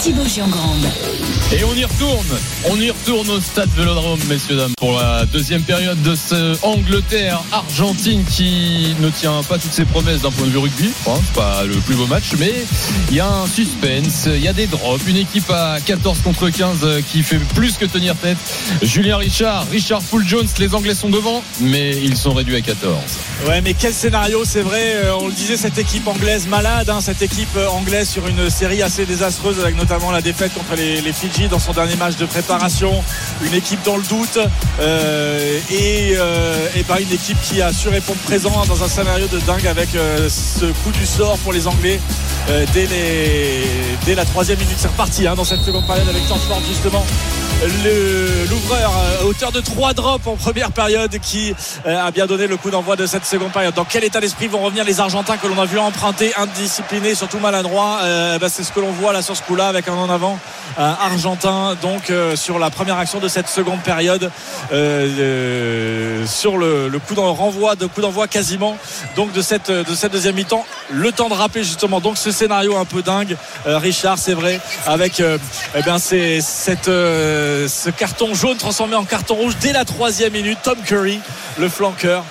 Thibaut Giangrande. Et on y retourne, on y retourne au stade Vélodrome, messieurs dames, pour la deuxième période de ce Angleterre-Argentine qui ne tient pas toutes ses promesses d'un point de vue rugby. C'est pas le plus beau match, mais il y a un suspense, il y a des drops, une équipe à 14 contre 15 qui fait plus que tenir tête. Julien Richard, Richard Full Jones, les Anglais sont devant, mais ils sont réduits à 14. Ouais, mais quel scénario, c'est vrai. euh, On le disait, cette équipe anglaise malade, hein, cette équipe euh, anglaise sur une série assez désastreuse avec notamment la défaite contre les, Fidji dans son dernier match de préparation. Une équipe dans le doute euh, et, euh, une équipe qui a su répondre présent hein, dans un scénario de dingue avec euh, ce coup du sort pour les Anglais dès, la troisième minute. C'est reparti hein, dans cette seconde période avec George Ford justement l'ouvreur euh, auteur de trois drops en première période qui a bien donné le coup d'envoi de cette seconde période. Dans quel état d'esprit vont revenir les Argentins que l'on a vu emprunter, indisciplinés, surtout maladroits? Bah, C'est ce que l'on voit là sur ce coup-là un en avant euh, argentin donc euh, sur la première action de cette seconde période euh, sur le, coup d'en renvoi de coup d'envoi quasiment donc de cette de cette deuxième mi-temps. Le temps de rappeler justement donc ce scénario un peu dingue Richard c'est vrai avec eh bien c'est cette ce carton jaune transformé en carton rouge dès la troisième minute. Tom Curry le flanqueur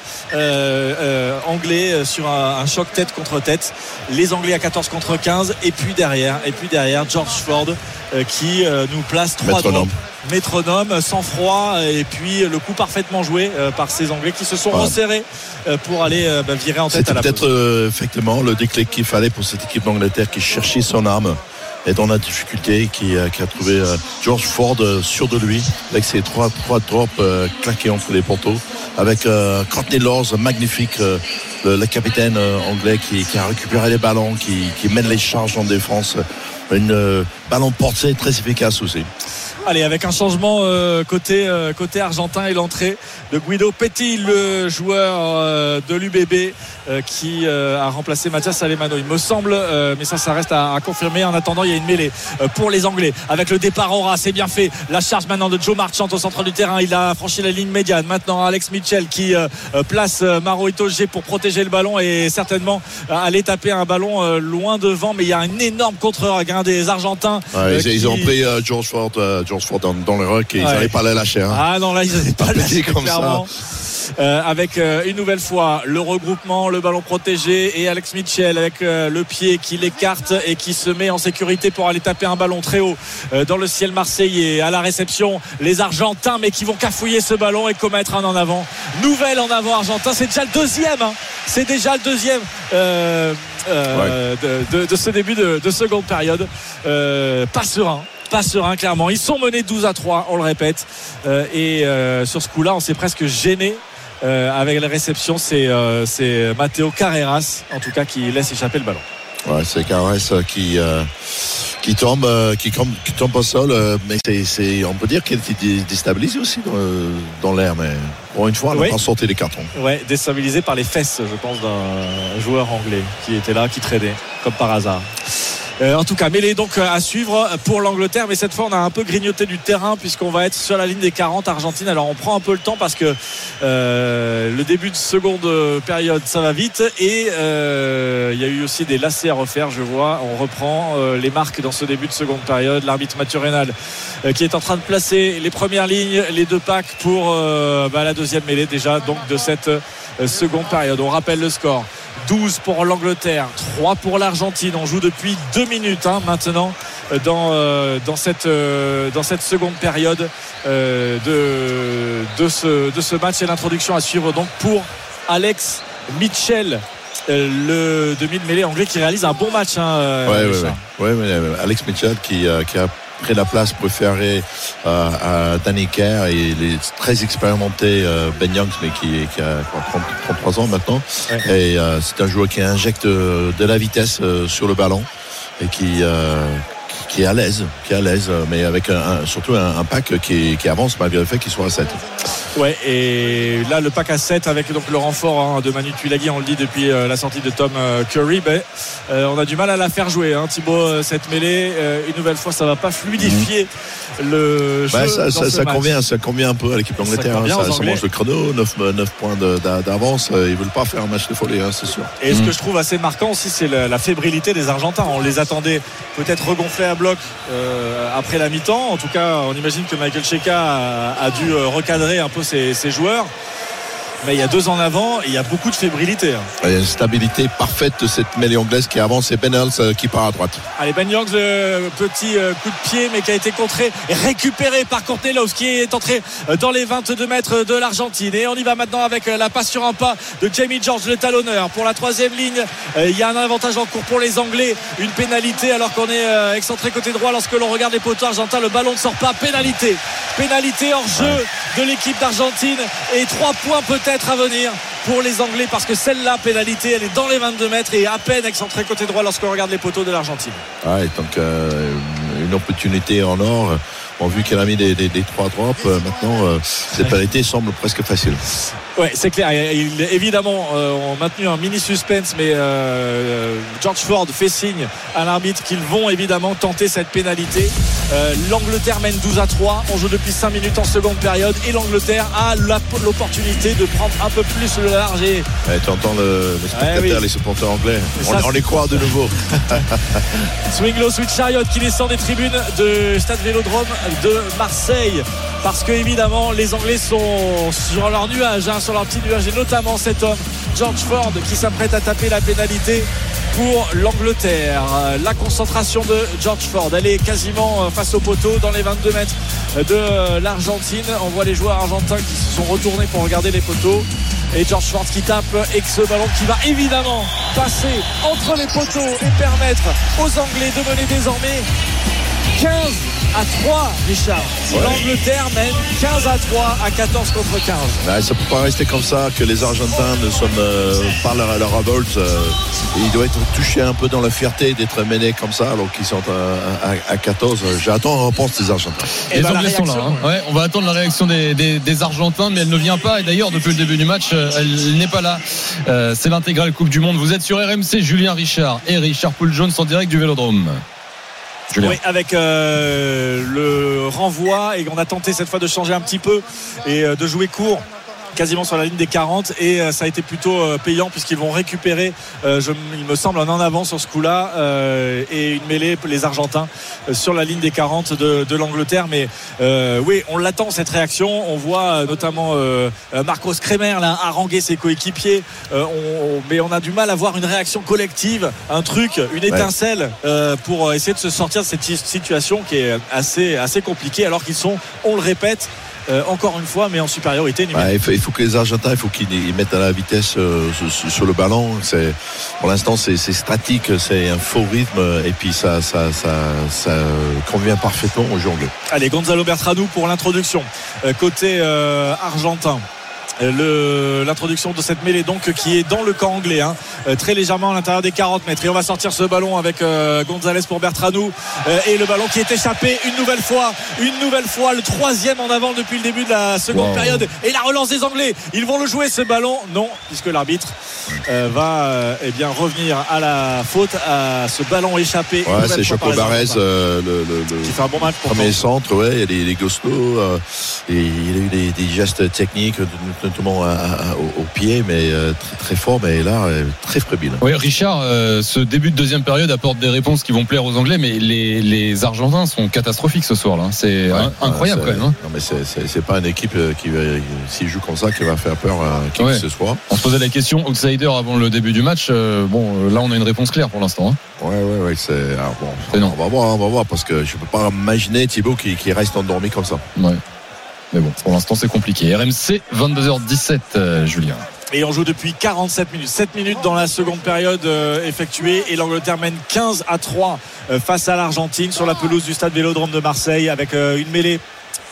anglais sur un, un choc tête contre tête. Les anglais à 14 contre 15 et puis derrière et puis derrière George Ford euh, qui euh, nous place trois drops. métronome sans froid et puis le coup parfaitement joué euh, par ces anglais qui se sont Voilà. resserrés euh, pour aller euh, bah, virer en tête à la peut-être euh, effectivement le déclic qu'il fallait pour cette équipe d'Angleterre qui cherchait son arme et dans la difficulté qui, euh, qui a trouvé euh, George Ford euh, sûr de lui avec ses trois, trois drops euh, claqués entre les poteaux avec euh, Courtney Laws magnifique euh, le, le capitaine euh, anglais qui, qui a récupéré les ballons qui, qui mène les charges en défense une euh, ballon porté très efficace aussi Allez, avec un changement euh, côté, euh, côté argentin et l'entrée de Guido Petit, le joueur euh, de l'UBB euh, qui euh, a remplacé Mathias Alemano, il me semble, euh, mais ça, ça reste à, à confirmer. En attendant, il y a une mêlée euh, pour les Anglais avec le départ Aura, c'est bien fait. La charge maintenant de Joe Marchant au centre du terrain, il a franchi la ligne médiane. Maintenant, Alex Mitchell qui place Maro Itoje pour protéger le ballon et certainement euh, aller taper un ballon euh, loin devant, mais il y a un énorme contre-regard des Argentins. Ouais, ils, ont pris euh, George Ford, euh, George Dans, dans le rock et ils n'arrivent pas les lâcher hein. Ah non, là, ils n'avaient pas Pas lâché petit comme ça. Euh, avec euh, une nouvelle fois le regroupement, le ballon protégé et Alex Mitchell avec euh, le pied qui l'écarte et qui se met en sécurité pour aller taper un ballon très haut dans le ciel marseillais. À la réception, les Argentins, mais qui vont cafouiller ce ballon et commettre un en avant. Nouvelle en avant argentin, c'est déjà le deuxième. hein. C'est déjà le deuxième. de, de- de ce début de, de seconde période. Pas serein. Pas serein, clairement. Ils sont menés 12 à 3, on le répète. Euh, et euh, sur ce coup-là, on s'est presque gêné. euh, avec la réception, c'est c'est Matteo Carreras, en tout cas, qui laisse échapper le ballon. Ouais, c'est euh, qui qui tombe qui, tombe au sol, mais c'est, on peut dire qu'il était dé- déstabilisé aussi dans, dans l'air, mais pour une fois, on Oui. pas sorti les cartons. Ouais, déstabilisé par les fesses, je pense, d'un joueur anglais qui était là, qui traînait, comme par hasard. Euh, en tout cas, mêlée donc euh, à suivre pour l'Angleterre, mais cette fois on a un peu grignoté du terrain puisqu'on va être sur la ligne des 40 Argentine. Alors on prend un peu le temps parce que euh, le début de seconde période ça va vite et euh, il y a eu aussi des lacets à refaire. Je vois, on reprend euh, les marques dans ce début de seconde période. L'arbitre Mathieu euh, qui est en train de placer les premières lignes, les deux packs pour euh, bah, la deuxième mêlée déjà donc de cette euh, seconde période. On rappelle le score. 12 pour l'Angleterre, 3 pour l'Argentine. On joue depuis 2 minutes hein, maintenant dans, euh, dans, cette, euh, dans cette seconde période euh, de, de, ce, de ce match et l'introduction à suivre donc pour Alex Mitchell, le demi-mêlée anglais qui réalise un bon match. hein, Ouais, ouais, ouais. Alex Mitchell qui, qui a pris la place préférée euh, à Danny Kerr et il est très expérimenté euh, Ben Youngs mais qui, qui a quoi, 30, 33 ans maintenant. Et euh, c'est un joueur qui injecte de la vitesse euh, sur le ballon et qui euh, qui est à l'aise qui est à l'aise mais avec un- surtout un, un pack qui, qui avance malgré le fait qu'il soit à 7 Ouais, et là, le pack à 7 avec donc le renfort hein, de Manu Tuilagi, on le dit depuis euh, la sortie de Tom euh, Curry, ben, euh, on a du mal à la faire jouer. Hein, Thibaut, euh, cette mêlée, une nouvelle fois, ça va pas fluidifier le jeu. Bah, ça, dans ça, ce ça match. convient, ça convient un peu à l'équipe Ça d'Angleterre. hein. Ça, ça Anglais. mange le chrono, 9, points de- d'a- d'avance. Ils veulent pas faire un match de folie, hein, c'est sûr. Et ce que je trouve assez marquant aussi, c'est la, la fébrilité des Argentins. On les attendait peut-être regonflés à bloc après la mi-temps. En tout cas, on imagine que Michael Cheka a, a dû recadrer un peu ses joueurs. Mais il y a deux en avant, et il y a beaucoup de fébrilité. Il y a une stabilité parfaite de cette mêlée anglaise qui avance et Ben Hals, euh, qui part à droite. Allez, Ben Youngs, le petit euh, coup de pied, mais qui a été contré, et récupéré par Courtelos, qui est entré euh, dans les 22 mètres de l'Argentine. Et on y va maintenant avec euh, la passe sur un pas de Jamie George, le talonneur. Pour la troisième ligne, euh, il y a un avantage en cours pour les Anglais. Une pénalité alors qu'on est euh, excentré côté droit. Lorsque l'on regarde les poteaux argentins, le ballon ne sort pas. Pénalité. Pénalité hors jeu de l'équipe d'Argentine. Et trois points peut-être à venir pour les Anglais parce que celle-là, pénalité, elle est dans les 22 mètres et à peine excentrée côté droit lorsqu'on regarde les poteaux de l'Argentine. Ouais, donc euh, une opportunité en or. On a vu qu'elle a mis des trois drops. Euh, maintenant, euh, cette pénalité semble presque facile. Ouais, c'est clair. Il, évidemment, euh, on a maintenu un mini suspense, mais euh, George Ford fait signe à l'arbitre qu'ils vont évidemment tenter cette pénalité. Euh, L'Angleterre mène 12 à 3. On joue depuis 5 minutes en seconde période et l'Angleterre a l'opportunité de prendre un peu plus le large. Et Eh, tu entends le, le spectateur, Ouais, oui. les supporters anglais. On, ça, on les croit de nouveau. Swing Low Switch Chariot qui descend des tribunes de Stade Vélodrome de Marseille. Parce que évidemment les Anglais sont sur leur nuage, hein, sur leur petit nuage, et notamment cet homme, George Ford, qui s'apprête à taper la pénalité pour l'Angleterre. La concentration de George Ford, elle est quasiment euh, face au poteau dans les 22 mètres de l'Argentine. On voit les joueurs argentins qui se sont retournés pour regarder les poteaux. Et George Ford qui tape et ce ballon qui va évidemment passer entre les poteaux et permettre aux Anglais de mener désormais 15 à 3, Richard. L'Angleterre mène 15 à 3 à 14 contre 15. Ouais, ça ne peut pas rester comme ça, que les Argentins ne sont euh, pas leur, leur révolte. euh, ils doivent être touchés un peu dans la fierté d'être menés comme ça, alors qu'ils sont à, à- à 14. J'attends en réponse des Argentins. Et les bah, la Anglais sont là. hein. Ouais, on va attendre la réaction des, des- des Argentins, mais elle ne vient pas. Et d'ailleurs, depuis le début du match, euh, elle n'est pas là. Euh, c'est l'intégrale Coupe du Monde. Vous êtes sur RMC, Julien Richard et Richard Poul Jones en direct du Vélodrome. Oui, avec euh, le renvoi et on a tenté cette fois de changer un petit peu et euh, de jouer court quasiment sur la ligne des 40 et euh, ça a été plutôt euh, payant puisqu'ils vont récupérer euh, je- il me semble un en avant sur ce coup là et une mêlée les Argentins sur la ligne des 40 de, de l'Angleterre. Mais oui on l'attend cette réaction. On voit notamment Marcos Kremer là haranguer ses coéquipiers. On- on- mais on a du mal à voir une réaction collective un truc une étincelle pour essayer de se sortir de cette si- situation qui est assez, assez compliquée alors qu'ils sont on le répète euh, encore une fois mais en supériorité Ouais, il, faut, il faut que les Argentins, il faut qu'ils ils mettent à la vitesse euh, sur, sur le ballon. C'est, pour l'instant, c'est, statique, c'est un faux rythme, et puis ça, ça, ça, ça convient parfaitement aux anglais. Allez, Gonzalo Bertranu pour l'introduction Euh, côté argentin. L'introduction de cette mêlée donc qui est dans le camp anglais hein, euh, très légèrement à l'intérieur des 40 mètres. Et on va sortir ce ballon avec euh, Gonzalez pour Bertranou euh, et le ballon qui est échappé une nouvelle fois une nouvelle fois le troisième en avant depuis le début de la seconde Wow. période. Et la relance des Anglais ils vont le jouer ce ballon. Non puisque l'arbitre euh, va eh bien revenir à la faute à ce ballon échappé Ouais, c'est Choco euh, le, le- le- qui fait un bon match pour premier centre, ouais, il y a des, des gostos, et il a eu des, des gestes techniques, notamment à- à- au, au pied, mais euh, très, très fort, mais là, euh, très frébile. Oui, Richard, euh, ce début de deuxième période apporte des réponses qui vont plaire aux Anglais, mais les, les Argentins sont catastrophiques ce soir. là. C'est Ouais, hein, incroyable quand même. hein. Non, mais c'est- pas une équipe qui, s'il joue comme ça, qui va faire peur à qui Ouais. que ce soit. On se posait la question outsider avant le début du match. Bon, là on a une réponse claire pour l'instant. hein. Ouais, ouais, ouais, c'est. alors bon, C'est non. on va voir, on va voir, parce que je peux pas imaginer Thibaut qui, qui reste endormi comme ça. Ouais. Mais bon, pour l'instant c'est compliqué. RMC 22h17, euh, Julien. Et on joue depuis 47 minutes. 7 minutes dans la seconde période euh, effectuée. Et l'Angleterre mène 15 à 3 euh, face à l'Argentine sur la pelouse du stade Vélodrome de Marseille avec une mêlée.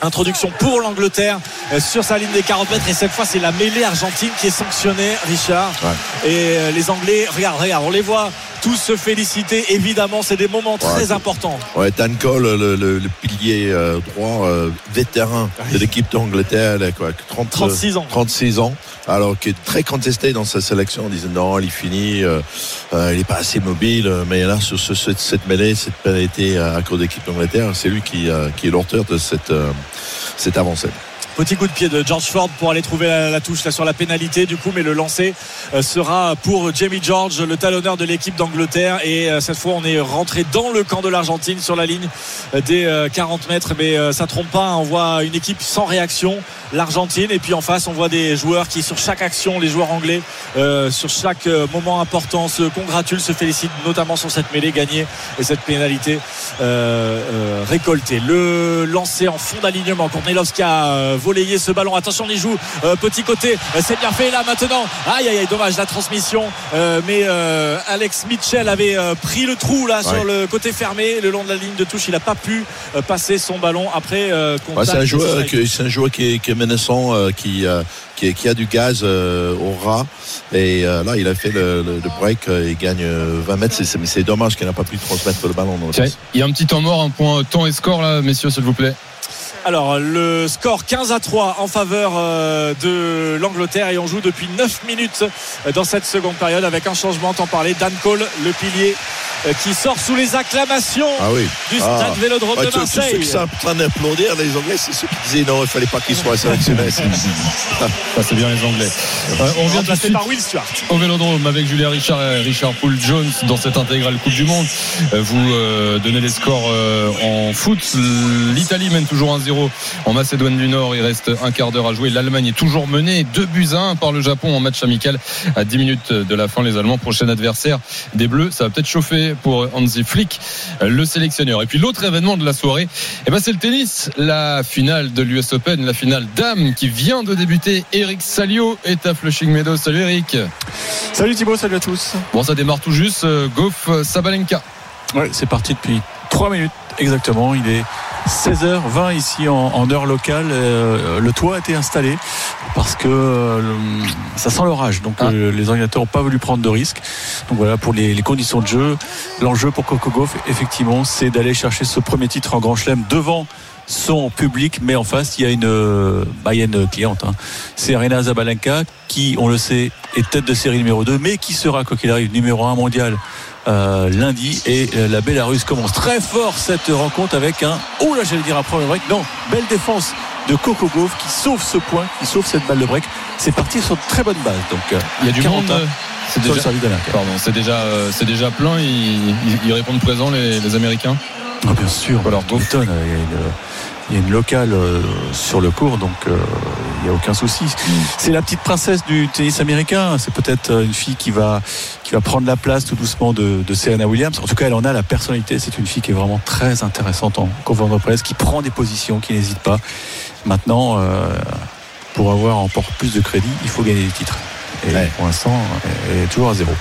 Introduction pour l'Angleterre sur sa ligne des 40 mètres et cette fois c'est la mêlée argentine qui est sanctionnée Richard Ouais. et les Anglais regarde regarde on les voit tous se féliciter. Évidemment, c'est des moments très Ouais. importants. Ouais, Dan Cole, le, le- le pilier euh, droit euh, vétéran de l'équipe d'Angleterre, elle a quoi, 30, 36 ans. 36 ans, alors qui est très contesté dans sa sélection. On disait non, il est fini, euh, euh, il n'est pas assez mobile. Mais là, sur ce- cette, cette mêlée, cette pénalité à cause de l'équipe d'Angleterre, c'est lui qui, euh, qui est l'auteur de cette, euh, cette avancée. Petit coup de pied de George Ford pour aller trouver la, touche là sur la pénalité du coup mais le lancer euh, sera pour Jamie George le talonneur de l'équipe d'Angleterre. Et euh, cette fois on est rentré dans le camp de l'Argentine sur la ligne euh, des euh, 40 mètres. Mais euh, ça trompe pas hein. on voit une équipe sans réaction l'Argentine. Et puis en face on voit des joueurs qui sur chaque action les joueurs anglais euh, sur chaque euh, moment important se congratulent se félicitent notamment sur cette mêlée gagnée et cette pénalité euh, euh, récoltée. Le lancer en fond d'alignement. Kornelovski a volayé ce ballon attention on y joue euh, petit côté Euh, c'est bien fait là maintenant aïe aïe aïe dommage la transmission euh, mais euh, Alex Mitchell avait euh, pris le trou là sur le côté fermé le long de la ligne de touche il n'a pas pu euh, passer son ballon après euh, Ouais, c'est un joueur, qui, c'est un joueur qui, est, qui est menaçant, euh, qui, euh, qui, qui a du gaz au ras. Et là, il a fait le, le- le break, il gagne euh, 20 mètres. C'est, c'est- mais c'est dommage qu'il n'a pas pu transmettre le ballon. dans le Tiens. Il y a un petit temps mort, un point temps et score là, messieurs, s'il vous plaît. Alors le score 15 à 3 en faveur euh, de l'Angleterre et on joue depuis 9 minutes euh, dans cette seconde période avec un changement, t'en parlais, Dan Cole, le pilier euh, qui sort sous les acclamations Ah oui. du Ah. stade Vélodrome Ouais, de tous, tous ceux Marseille. qui sont en train d'applaudir, les Anglais, c'est ceux qui disaient non, il ne fallait pas qu'ils soient sélectionnés. Ça, c'est bien les Anglais. Euh, on vient de par Will Stewart. au Vélodrome avec Julien Richard et Richard Poul Jones dans cette intégrale Coupe du Monde. Vous euh, donnez les scores euh, en foot. L'Italie mène toujours 1-0 en Macédoine du Nord. Il reste un quart d'heure à jouer. L'Allemagne est toujours menée 2 buts à 1 par le Japon en match amical à 10 minutes de la fin. Les Allemands, prochain adversaire des Bleus. Ça va peut-être chauffer pour Hansi Flick, le sélectionneur. Et puis l'autre événement de la soirée, eh ben, c'est le tennis. La finale de l'US Open, la finale dame qui vient de débuter. Eric Salio est à Flushing Meadows. Salut Eric. Salut Thibaut, salut à tous. Bon, ça démarre tout juste. euh, Goff euh, Sabalenka. Ouais, c'est parti depuis 3 minutes exactement. Il est 16h20 ici en, en heure locale. Euh, le toit a été installé parce que euh, ça sent l'orage. Donc Ah. euh, les organisateurs n'ont pas voulu prendre de risques. Donc voilà pour les, les conditions de jeu. L'enjeu pour Coco Gauff, effectivement, c'est d'aller chercher ce premier titre en Grand Chelem devant son public, mais en face, il y a une, euh, bah, il y a une cliente. hein. C'est Arena Zabalenka, qui, on le sait, est tête de série numéro 2, mais qui sera, quoi qu'il arrive, numéro 1 mondial euh, lundi. Et euh, la Bélarus commence très fort cette rencontre avec un, oh là, j'allais dire un premier break. Non, belle défense de Coco qui sauve ce point, qui sauve cette balle de break. C'est parti sur de très bonne base. Donc, euh, Il y a du 40 monde. euh, C'est déjà, pardon, c'est déjà, euh, c'est déjà plein. Ils, ils- ils répondent présents les, les Américains? Ah, bien sûr. Alors, tu m'étonnes, Il y a une, il y a une locale euh, sur le cours, donc euh, il n'y a aucun souci. C'est la petite princesse du tennis américain. C'est peut-être euh, une fille qui va, qui va prendre la place tout doucement de, de Serena Williams. En tout cas, elle en a la personnalité. C'est une fille qui est vraiment très intéressante en conférence de presse, qui prend des positions, qui n'hésite pas. Maintenant, euh, pour avoir encore plus de crédit, il faut gagner des titres. Et Ouais. pour l'instant, elle est toujours à zéro.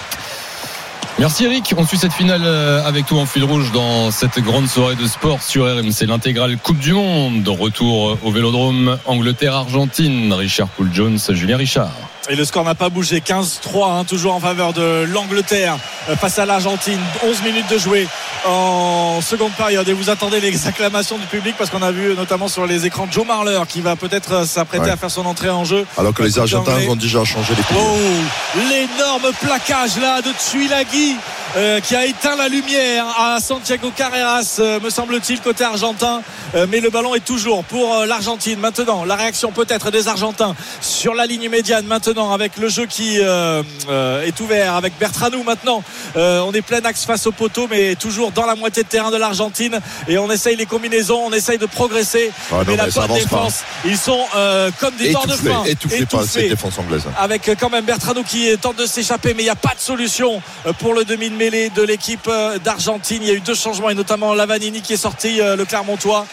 Merci Eric. On suit cette finale euh, avec toi en fil rouge dans cette grande soirée de sport sur RMC, l'intégrale Coupe du Monde. Retour au Vélodrome Angleterre-Argentine. Richard Poul Jones, Julien Richard. Et le score n'a pas bougé. 15-3, hein, toujours en faveur de l'Angleterre euh, face à l'Argentine. 11 minutes de jouer en seconde période. Et vous attendez les acclamations du public parce qu'on a vu notamment sur les écrans Joe Marler qui va peut-être euh, s'apprêter Ouais. à faire son entrée en jeu. Alors que les Argentins anglais. ont déjà changé les piliers. Oh, l'énorme plaquage là de Tsuilagi euh, qui a éteint la lumière à Santiago Carreras, euh, me semble-t-il, côté argentin. Euh, mais le ballon est toujours pour euh, l'Argentine. Maintenant, la réaction peut-être des Argentins sur la ligne médiane. Maintenant, avec le jeu qui euh, euh, est ouvert, avec Bertranou maintenant. Euh, on est plein axe face au poteau, mais toujours dans la moitié de terrain de l'Argentine. Et on essaye les combinaisons, on essaye de progresser. Ah non, mais la mais bonne pas. défense, ils sont euh, comme des bords de fin. étouffé par étouffés cette défense anglaise. avec quand même Bertrano qui tente de s'échapper mais il n'y a pas de solution pour le demi de mêlée de l'équipe d'Argentine il y a eu deux changements et notamment Lavanini qui est sorti le Clermontois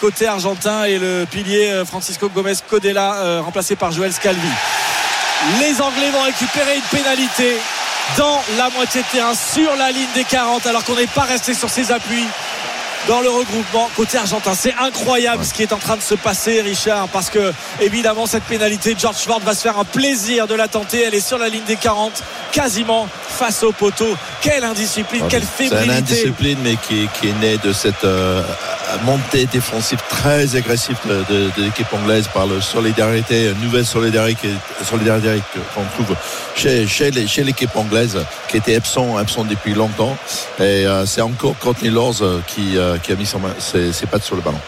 côté argentin et le pilier Francisco Gomez Codella remplacé par Joël Scalvi les Anglais vont récupérer une pénalité dans la moitié de terrain sur la ligne des 40 alors qu'on n'est pas resté sur ses appuis dans le regroupement côté argentin. C'est incroyable ce qui est en train de se passer, Richard, parce que évidemment cette pénalité, George Ford va se faire un plaisir de la tenter. Elle est sur la ligne des 40, quasiment face au poteau quelle indiscipline, Ouais, quelle C'est une fébrilité. indiscipline, mais qui, qui est née de cette euh, montée défensive très agressive de, de- de l'équipe anglaise par la solidarité, une nouvelle solidarité, solidarité qu'on trouve chez, chez, les- chez l'équipe anglaise, qui était absent, absent depuis longtemps. Et euh, c'est encore Courtney Laws euh, qui, euh, qui a mis son ses, ses pattes sur le ballon.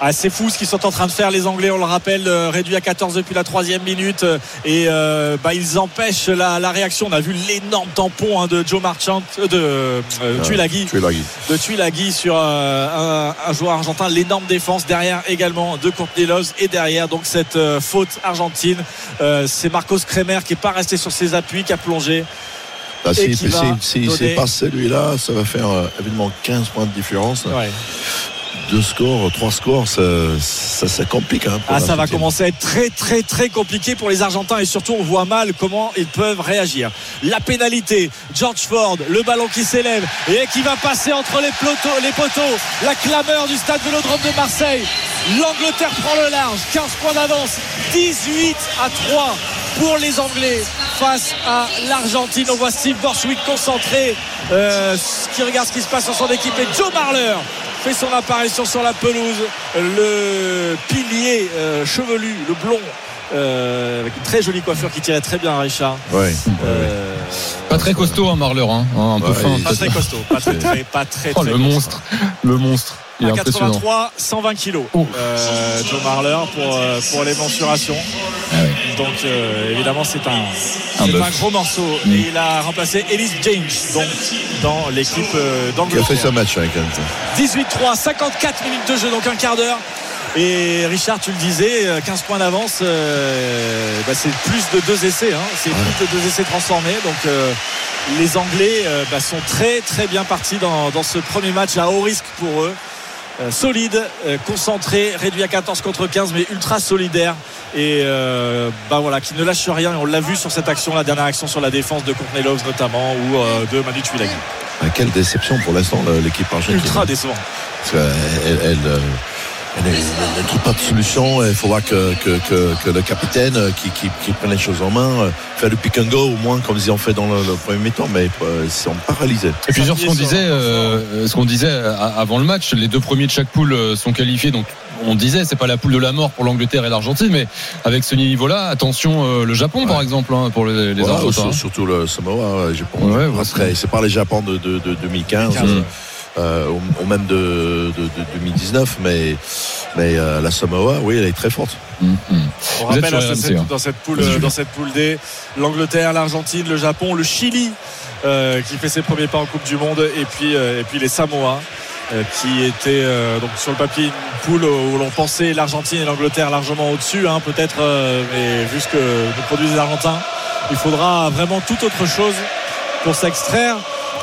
Ah, c'est fou ce qu'ils sont en train de faire les Anglais, on le rappelle, euh, réduit à 14 depuis la troisième minute euh, et euh, bah, ils empêchent la, la réaction. On a vu l'énorme tampon hein, de Joe Marchant, euh, de euh, Tuilagi, de Tuilagi sur euh, un, un joueur argentin. L'énorme défense derrière également de Courtney Love et derrière donc cette euh, faute argentine. Euh, c'est Marcos Kremer qui est pas resté sur ses appuis, qui a plongé. Bah, Et si donner- c'est pas celui-là, ça va faire euh, évidemment 15 points de différence. Ouais. Deux scores, trois scores, ça, ça, ça complique. hein, Ah, ça va commencer à être très très très compliqué pour les Argentins et surtout on voit mal comment ils peuvent réagir. La pénalité, George Ford, le ballon qui s'élève et qui va passer entre les, plotos- les poteaux. La clameur du stade Vélodrome de Marseille. L'Angleterre prend le large, 15 points d'avance, 18 à 3 pour les Anglais face à l'Argentine. On voit Steve Borswick concentré, euh, qui regarde ce qui se passe sur son équipe et Joe Marler fait son apparition sur la pelouse. Le pilier euh, chevelu, le blond, euh, avec une très jolie coiffure qui tirait très bien à Richard. Ouais. Euh, Pas très costaud, hein, Marleur, hein, un peu Ouais, fin. pas très costaud, pas très, très, pas très, Oh, très le costaud. monstre, le monstre. Il est À impressionnant. 83, 120 kilos. Euh, Joe Marler pour, euh, pour les mensurations. Ah ouais. Donc euh, évidemment c'est un, Un gros morceau. Mm. Et il a remplacé Ellis James donc dans l'équipe euh, Qui a fait d'Angleterre. ce match avec elle. 18-3, 54 minutes de jeu, donc un quart d'heure. Et Richard, tu le disais, euh, 15 points d'avance, euh, bah, c'est plus de deux essais. hein. c'est plus de deux essais transformés. Donc euh, les Anglais euh, bah, sont très très bien partis dans, dans ce premier match à haut risque pour eux. Euh, solide, euh, concentré, réduit à 14 contre 15, mais ultra solidaire. Et euh, bah voilà, qui ne lâche rien. Et on l'a vu sur cette action, la dernière action sur la défense de Courtney Loves notamment, ou de Manu Tuilagi. Ah, Quelle déception pour l'instant l'équipe argentine. Ultra décevant. Parce qu'elle elle, elle, elle- elle ne trouve pas de solution. Il faudra que, que, que, que le capitaine euh, qui, qui, qui prenne les choses en main, euh, faire le pick and go au moins comme ils ont fait dans le, le premier mi-temps, mais euh, ils sont paralysés. Et puis sur ce qu'on disait, euh, ce qu'on disait euh, avant le match, les deux premiers de chaque poule euh, sont qualifiés. Donc on disait, c'est pas la poule de la mort pour l'Angleterre et l'Argentine, mais avec ce niveau-là, attention euh, le Japon par exemple hein, pour les, les Voilà, Argentins. sur- surtout le Samoa, pense. Ouais, c'est pas les Japon de, de, de 2015. 15, euh, euh, ou, ou même de, de, de 2019 mais mais euh, la Samoa oui elle est très forte Mm, mm. On Vous êtes rappelle hein, RMC, hein. dans cette poule, dans cette poule D, l'Angleterre, l'Argentine, le Japon, le Chili euh, qui fait ses premiers pas en Coupe du Monde et puis euh, et puis les Samoa qui étaient euh, donc sur le papier une poule où l'on pensait l'Argentine et l'Angleterre largement au-dessus, hein, peut-être, euh, mais vu ce que nous produisent les Argentins, il faudra vraiment tout autre chose pour s'extraire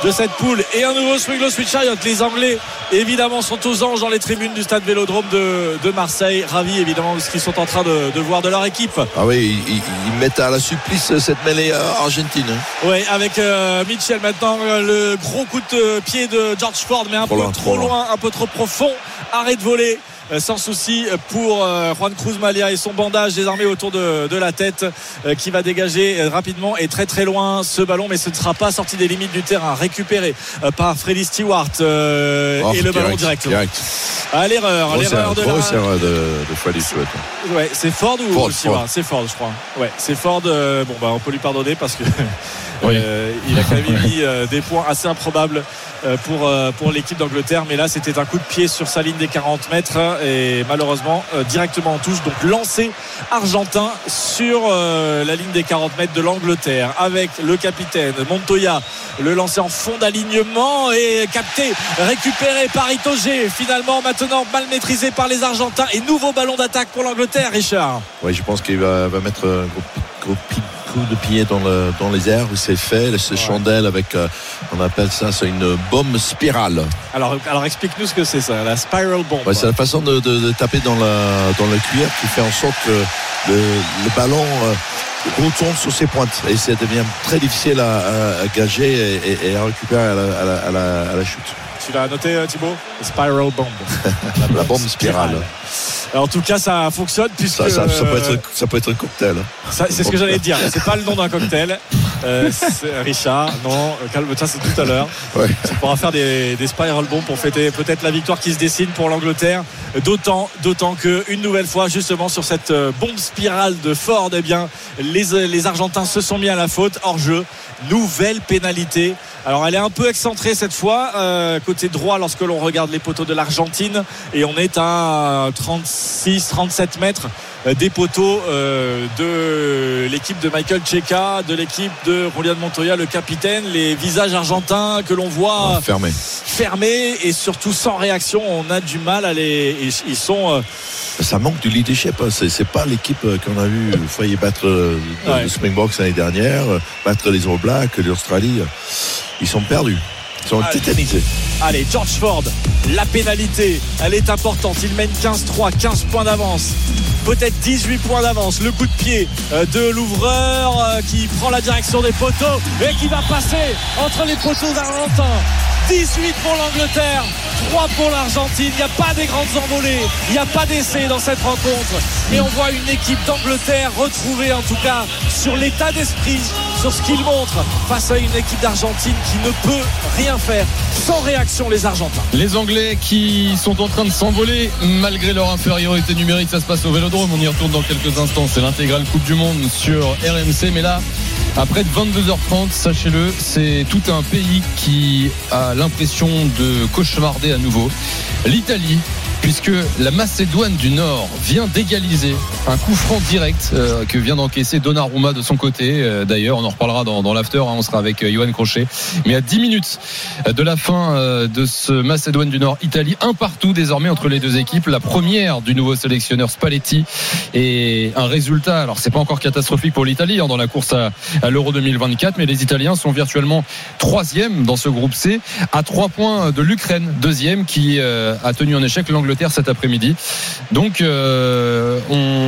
de cette poule. Et un nouveau swing switch chariot. Les Anglais, évidemment, sont aux anges dans les tribunes du stade Vélodrome de, de Marseille. Ravis, évidemment, de ce qu'ils sont en train de, de voir de leur équipe. ah oui ils, mettent à la supplice cette mêlée euh, argentine hein. Oui, avec euh, Mitchell maintenant, euh, le gros coup de pied de George Ford, mais un Trop peu loin, trop trop loin, un peu trop profond. Arrêt de voler. Euh, Sans souci pour euh, Juan Cruz Malia et son bandage désarmé autour de, de la tête euh, qui va dégager rapidement et très très loin ce ballon mais ce ne sera pas sorti des limites du terrain récupéré par Freddy Stewart euh, Oh, et le ballon direct direct à l'erreur l'erreur erreur de grosse la... erreur de, de Freddy Stewart Ouais, c'est Ford ou Ford, Stewart? C'est Ford, je crois. Ouais, c'est Ford. euh, bon, bah, on peut lui pardonner parce que Oui. euh, il a quand même mis euh, des points assez improbables euh, pour euh, pour l'équipe d'Angleterre. Mais là, c'était un coup de pied sur sa ligne des 40 mètres et malheureusement euh, directement en touche. Donc lancé argentin sur euh, la ligne des 40 mètres de l'Angleterre avec le capitaine Montoya. Le lancer en fond d'alignement et capté, récupéré par Itoge. Finalement, maintenant mal maîtrisé par les Argentins et nouveau ballon d'attaque pour l'Angleterre, Richard. oui je pense qu'il va, mettre un gros, gros de pied dans, le, dans les airs où c'est fait ces chandelles avec euh, on appelle ça c'est une bombe spirale Alors, alors explique-nous ce que c'est ça, la spiral bomb. Ouais, c'est la façon de, de- de taper dans la, dans le cuir qui fait en sorte que le, le ballon euh, retourne sur ses pointes et ça devient très difficile à, à- à gager et, à récupérer à la, à la- à la- à la chute. Tu l'as noté, euh, Thibaut? Spiral bomb. La bombe spirale. Alors, en tout cas, ça fonctionne puisque Ça, ça- ça peut euh, être, ça peut être un cocktail. c'est ce que j'allais dire. C'est pas le nom d'un cocktail. Euh, Richard, non, calme-toi, c'est tout à l'heure. Ouais. On pourra faire des, des spiral bombs pour fêter peut-être la victoire qui se dessine pour l'Angleterre. D'autant, d'autant que une nouvelle fois, justement sur cette bombe spirale de Ford, eh bien, les, les Argentins se sont mis à la faute hors jeu. Nouvelle pénalité. Alors elle est un peu excentrée cette fois, euh, côté droit lorsque l'on regarde les poteaux de l'Argentine et on est à 36-37 mètres euh, des poteaux euh, de l'équipe de Michael Checa, de l'équipe de Julian Montoya, le capitaine, les visages argentins que l'on voit Fermé. fermés et surtout sans réaction. On a du mal à les. Ils, sont. euh, Ça manque du leadership. hein. C'est, pas l'équipe qu'on a vu faillir battre Ouais. le Springboks l'année dernière, battre les All Blacks, l'Australie. Ils sont perdus. Ils sont Allez. George Ford, la pénalité, elle est importante. Il mène 15-3, 15 points d'avance. Peut-être 18 points d'avance. Le coup de pied euh, de l'ouvreur euh, qui prend la direction des poteaux et qui va passer entre les poteaux d'Argentin. 18 pour l'Angleterre, 3 pour l'Argentine. Il n'y a pas des grandes envolées, il n'y a pas d'essai dans cette rencontre. Et on voit une équipe d'Angleterre retrouvée en tout cas sur l'état d'esprit, sur ce qu'il montre face à une équipe d'Argentine qui ne peut rien faire. Sans réaction les Argentins. Les Anglais qui sont en train de s'envoler malgré leur infériorité numérique, ça se passe au Vélodrome. On y retourne dans quelques instants. C'est l'intégrale Coupe du Monde sur RMC. Mais là, après 22h30, sachez-le, c'est tout un pays qui a l'impression de cauchemarder à nouveau. L'Italie. Puisque la Macédoine du Nord vient d'égaliser un coup franc direct euh, que vient d'encaisser Donnarumma de son côté. Euh, D'ailleurs, on en reparlera dans, dans l'after. hein, on sera avec euh, Johan Crochet. Mais à 10 minutes de la fin euh, de ce Macédoine du Nord Italie un partout désormais entre les deux équipes la première du nouveau sélectionneur Spalletti et un résultat alors c'est pas encore catastrophique pour l'Italie hein, dans la course à, à l'Euro 2024 mais les Italiens sont virtuellement troisième dans ce groupe C à trois points de l'Ukraine deuxième qui euh, a tenu en échec l'Angleterre cet après-midi donc euh,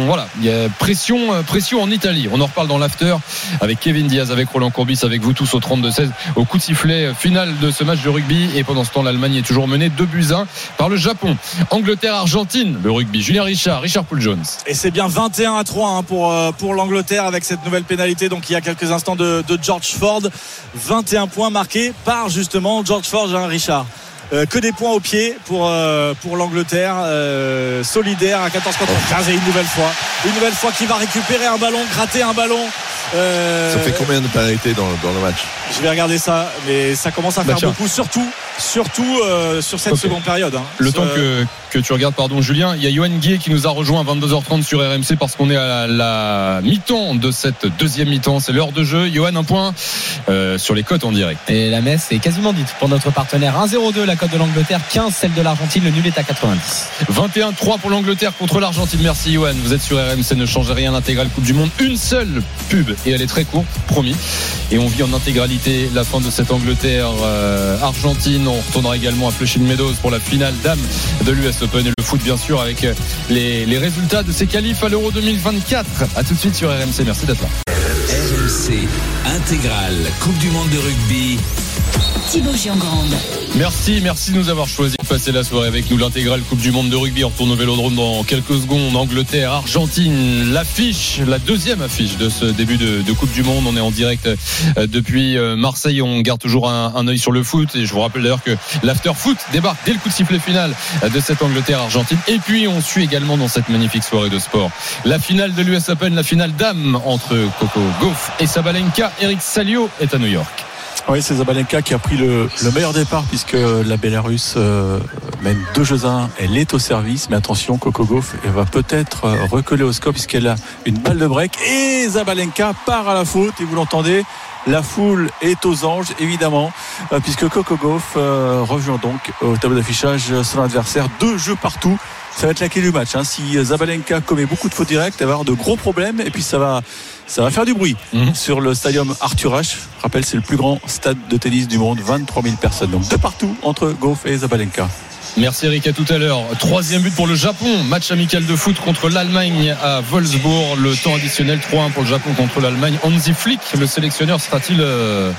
voilà il y a pression euh, pression en Italie on en reparle dans l'after avec Kevin Diaz avec Roland Courbis avec vous tous au 32-16 au coup de sifflet final de ce match de rugby et pendant ce temps l'Allemagne est toujours menée 2 buts 1 par le Japon Angleterre-Argentine le rugby Julien Richard Richard Poul Jones Et c'est bien 21 à 3 hein, pour, euh, pour l'Angleterre avec cette nouvelle pénalité. Donc il y a quelques instants de, George Ford. 21 points marqués par justement George Ford, Jean Richard. Euh, que des points au pied pour, euh, pour l'Angleterre, euh, solidaire à 14 contre 15 et une nouvelle fois. Une nouvelle fois qui va récupérer un ballon, gratter un ballon. Euh, Ça fait combien de pénalités dans, dans le match? Je vais regarder ça, mais ça commence à faire beaucoup, surtout, surtout euh, sur cette seconde période. hein. Le temps que, que tu regardes, pardon Julien, il y a Johan Guier qui nous a rejoint à 22h30 sur RMC parce qu'on est à la, la mi-temps de cette deuxième mi-temps. C'est l'heure de jeu. Johan, un point euh, sur les cotes en direct. Et la messe est quasiment dite pour notre partenaire. 1-0-2 la cote de l'Angleterre, 15 celle de l'Argentine, le nul est à 90. 21-3 pour l'Angleterre contre l'Argentine. Merci Johan. Vous êtes sur RMC, ne changez rien. L'intégrale Coupe du Monde. Une seule pub et elle est très courte, promis. Et on vit en intégralité la fin de cette Angleterre euh, Argentine. On retournera également à Flushing Meadows pour la finale dame de l'US Open et le foot bien sûr avec euh, les, résultats de ces qualifs à l'Euro 2024. À tout de suite sur RMC. Merci d'être là. RMC intégrale Coupe du Monde de rugby. Thibaut Giangrande. Merci, merci de nous avoir choisi de passer la soirée avec nous. L'intégrale Coupe du Monde de rugby. On retourne au Vélodrome dans quelques secondes. Angleterre, Argentine, l'affiche, la deuxième affiche de ce début de, Coupe du Monde. On est en direct euh, depuis euh, Marseille. On garde toujours un, œil sur le foot. Et je vous rappelle d'ailleurs que l'after foot débarque dès le coup de sifflet final euh, de cette Angleterre-Argentine. Et puis on suit également dans cette magnifique soirée de sport la finale de l'US Open, la finale dame entre Coco Gauff et Sabalenka. Eric Salio est à New York. Oui, c'est Zabalenka qui a pris le, le meilleur départ puisque la Bélarus euh, mène 2 jeux à 1. Elle est au service, mais attention, Coco Gauff elle va peut-être euh, recoller au score puisqu'elle a une balle de break. Et Zabalenka part à la faute, et vous l'entendez, la foule est aux anges, évidemment, euh, puisque Coco Gauff euh, rejoint donc au tableau d'affichage son adversaire. Deux jeux partout. Ça va être la clé du match. hein. Si Zabalenka commet beaucoup de fautes directes, elle va avoir de gros problèmes et puis ça va, ça va faire du bruit Mhm. sur le stadium Arthur Ashe. Je rappelle, c'est le plus grand stade de tennis du monde, 23 000 personnes. Donc de partout entre Gauff et Zabalenka. Merci Eric, à tout à l'heure. Troisième but pour le Japon. Match amical de foot contre l'Allemagne à Wolfsburg. Le temps additionnel 3-1 pour le Japon contre l'Allemagne. Hansi Flick, le sélectionneur, sera-t-il euh,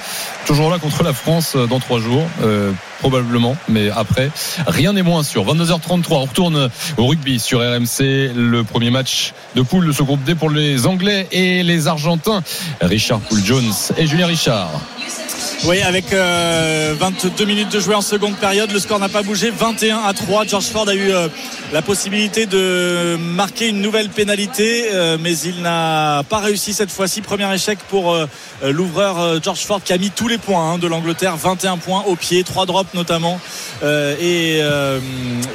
toujours là contre la France euh, dans trois jours? Euh, Probablement, mais après, rien n'est moins sûr. 22h33, on retourne au rugby sur RMC. Le premier match de poule de ce groupe D pour les Anglais et les Argentins. Richard Poul-Jones et Julien Richard. Oui, avec euh, 22 minutes de jouer en seconde période, le score n'a pas bougé. 21 à 3. George Ford a eu euh, la possibilité de marquer une nouvelle pénalité, euh, mais il n'a pas réussi cette fois-ci. Premier échec pour euh, l'ouvreur euh, George Ford qui a mis tous les points hein, de l'Angleterre. 21 points au pied, 3 drops notamment. Euh, et, euh,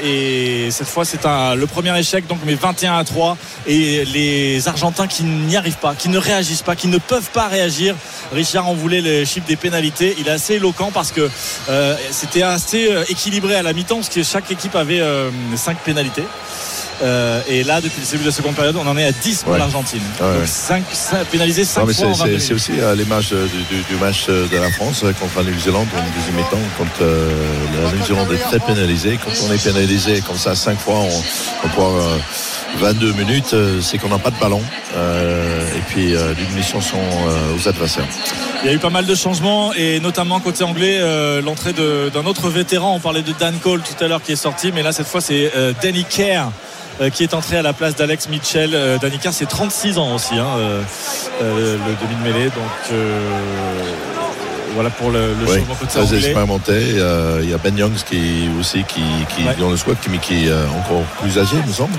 et cette fois, c'est le premier échec, donc mais 21 à 3. Et les Argentins qui n'y arrivent pas, qui ne réagissent pas, qui ne peuvent pas réagir. Richard en voulait le chiffre des pénalités. Il est assez éloquent parce que euh, c'était assez euh, équilibré à la mi-temps, parce que chaque équipe avait 5 pénalités. Euh, et là, depuis le début de la seconde période, on en est à 10 pour Ouais. l'Argentine. Ouais. Donc 5, pénalisé 5 Non, mais fois c'est- 22 c'est c'est minutes. aussi euh, l'image du, du- du match de la France contre la Nouvelle-Zélande en deuxième mi-temps. Quand euh, la Nouvelle-Zélande est très pénalisée, quand on est pénalisé comme ça cinq fois en, en pour, euh, 22 minutes, euh, c'est qu'on n'a pas de ballon. Euh, et puis euh, les munitions sont euh, aux adversaires. Il y a eu pas mal de changements et notamment côté anglais, euh, l'entrée de- d'un autre vétéran. On parlait de Dan Cole tout à l'heure qui est sorti, mais là cette fois c'est euh, Danny Kerr. qui est entré à la place d'Alex Mitchell. Danny Kerr, c'est 36 ans aussi, hein, euh, euh, le demi-mêlée. Donc voilà pour le, le Oui, changement côté très expérimenté. Euh, Il y a Ben Youngs qui aussi qui, qui Ouais. dans le squad mais qui est euh, encore plus âgé, me semble.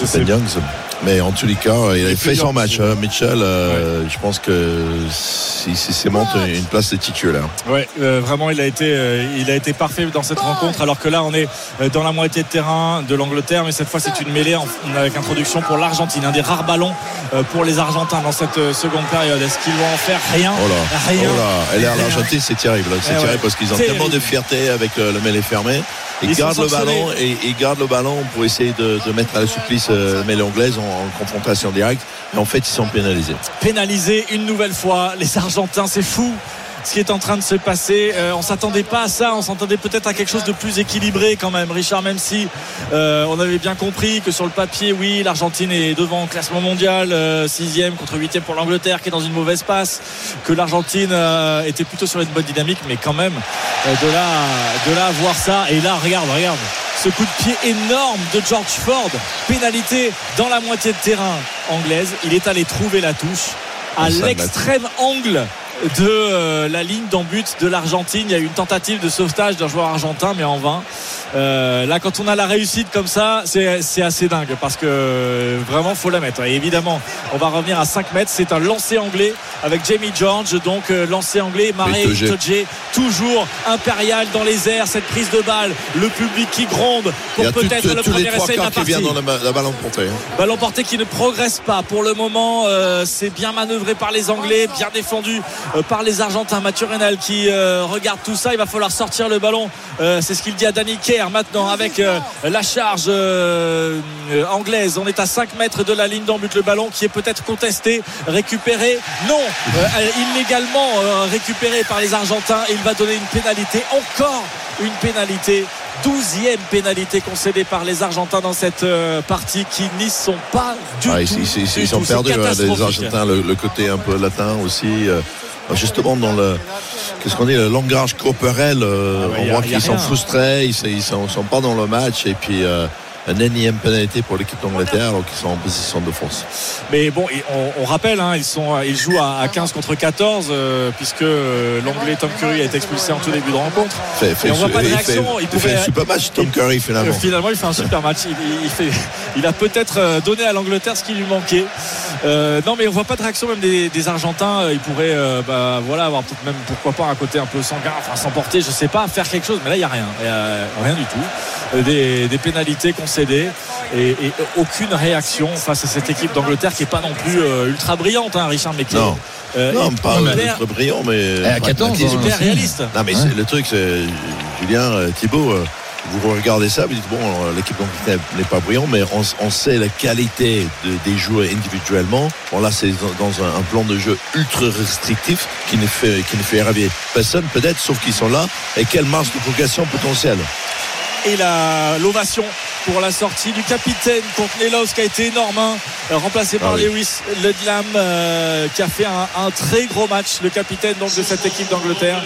Je Ben Youngs. Mais en tous les cas, il a fait son match. ouais. hein. Mitchell, euh, je pense que si, si c'est monte une place de titulaire. Ouais, euh, vraiment, il a été, euh, il a été parfait dans cette rencontre. Alors que là, on est euh, dans la moitié de terrain de l'Angleterre, mais cette fois, c'est une mêlée en- avec introduction pour l'Argentine, un des rares ballons euh, pour les Argentins dans cette euh, seconde période. Est-ce qu'ils vont en faire rien? Oh là, Rien. oh là. Là, Rien. l'Argentine, c'est terrible. C'est Eh ouais. terrible parce qu'ils ont tellement de fierté avec le mêlée fermé. Ils, gardent le ballon et ils gardent le ballon pour essayer de, de mettre à la supplice euh, mêlée anglaise en, en confrontation directe. Et en fait, ils sont pénalisés. Pénalisé une nouvelle fois. Les Argentins, c'est fou. Ce qui est en train de se passer, Euh, on s'attendait pas à ça. On s'attendait peut-être à quelque chose de plus équilibré quand même, Richard. Même si euh, on avait bien compris que sur le papier, oui, l'Argentine est devant au classement mondial, euh, sixième contre huitième pour l'Angleterre, qui est dans une mauvaise passe, que l'Argentine euh, était plutôt sur une bonne dynamique, mais quand même euh, de là, de là à voir ça. Et là, regarde, regarde, ce coup de pied énorme de George Ford, pénalité dans la moitié de terrain anglaise. Il est allé trouver la touche à l'extrême angle de euh, la ligne d'en but de l'Argentine. Il y a eu une tentative de sauvetage d'un joueur argentin, mais en vain. Euh, là, quand on a la réussite comme ça, c'est assez dingue parce que euh, vraiment, faut la mettre. Et évidemment, on va revenir à 5 mètres. C'est un lancer anglais avec Jamie George, donc euh, lancer anglais. Marais. Itoje, toujours impérial dans les airs. Cette prise de balle, le public qui gronde pour peut-être le premier essai de la qui partie. dans la, balle portée. hein. Ballon porté qui ne progresse pas pour le moment. euh, c'est bien manœuvré par les Anglais, bien défendu par les Argentins. Mathieu Reynal qui euh, regarde tout ça. Il va falloir sortir le ballon. Euh, c'est ce qu'il dit à Danny Kerr maintenant avec euh, la charge euh, euh, anglaise. On est à 5 mètres de la ligne d'en but. Le ballon qui est peut-être contesté, récupéré. Non, euh, illégalement euh, récupéré par les Argentins. Il va donner une pénalité. Encore une pénalité. 12e pénalité concédée par les Argentins dans cette euh, partie qui n'y sont pas du Ah, tout. ils- ils- du ils sont tout. C'est perdus, hein, les. Argentins, le, le côté un peu latin aussi. euh, justement, dans le. Qu'est-ce qu'on dit, le langage corporel, euh, Ah ouais, on voit qu'ils sont frustrés, ils, sont- ils sont, sont pas dans le match. Et puis, euh, un énième pénalité pour l'équipe d'Angleterre, alors qu'ils sont en position de force. Mais bon, on, on rappelle, hein, ils, sont, ils jouent à, à 15 contre 14 euh, puisque euh, l'anglais Tom Curry a été expulsé en tout début de rencontre. Fait, fait, Et on voit pas de il réaction, fait, il il fait un super match, Tom il- Curry, finalement. Euh, finalement, il fait un super match. Il, il- il fait, il a peut-être euh, donné à l'Angleterre ce qui lui manquait. Euh, non, mais on voit pas de réaction même des, des Argentins. Ils pourraient, euh, bah, voilà, avoir peut-être même pourquoi pas un côté un peu sanguin, enfin s'emporter, je sais pas, faire quelque chose. Mais là, il y a rien, Il y a rien du tout. Euh, Des, des pénalités concédées et, et aucune réaction face à cette équipe d'Angleterre qui est pas non plus euh, ultra brillante, hein, Richard, mais qui Non. euh, Non, hyper- pas être brillant, mais. à 14 ans, pragmatisme. hyper réaliste. Non, mais c'est- le truc, c'est. Julien, euh, Thibaut, euh, vous regardez ça, vous dites, bon, l'équipe n'est pas brillant, mais on, sait la qualité de- des joueurs individuellement. Bon, là, c'est dans, un, plan de jeu ultra restrictif qui ne fait, qui personne, peut-être, sauf qu'ils sont là. Et quelle marge de progression potentielle? Et la l'ovation pour la sortie du capitaine contre Nelos qui a été énorme hein, remplacé par Ah oui. Lewis Ledlam euh, qui a fait un, un très gros match le capitaine donc de cette équipe d'Angleterre.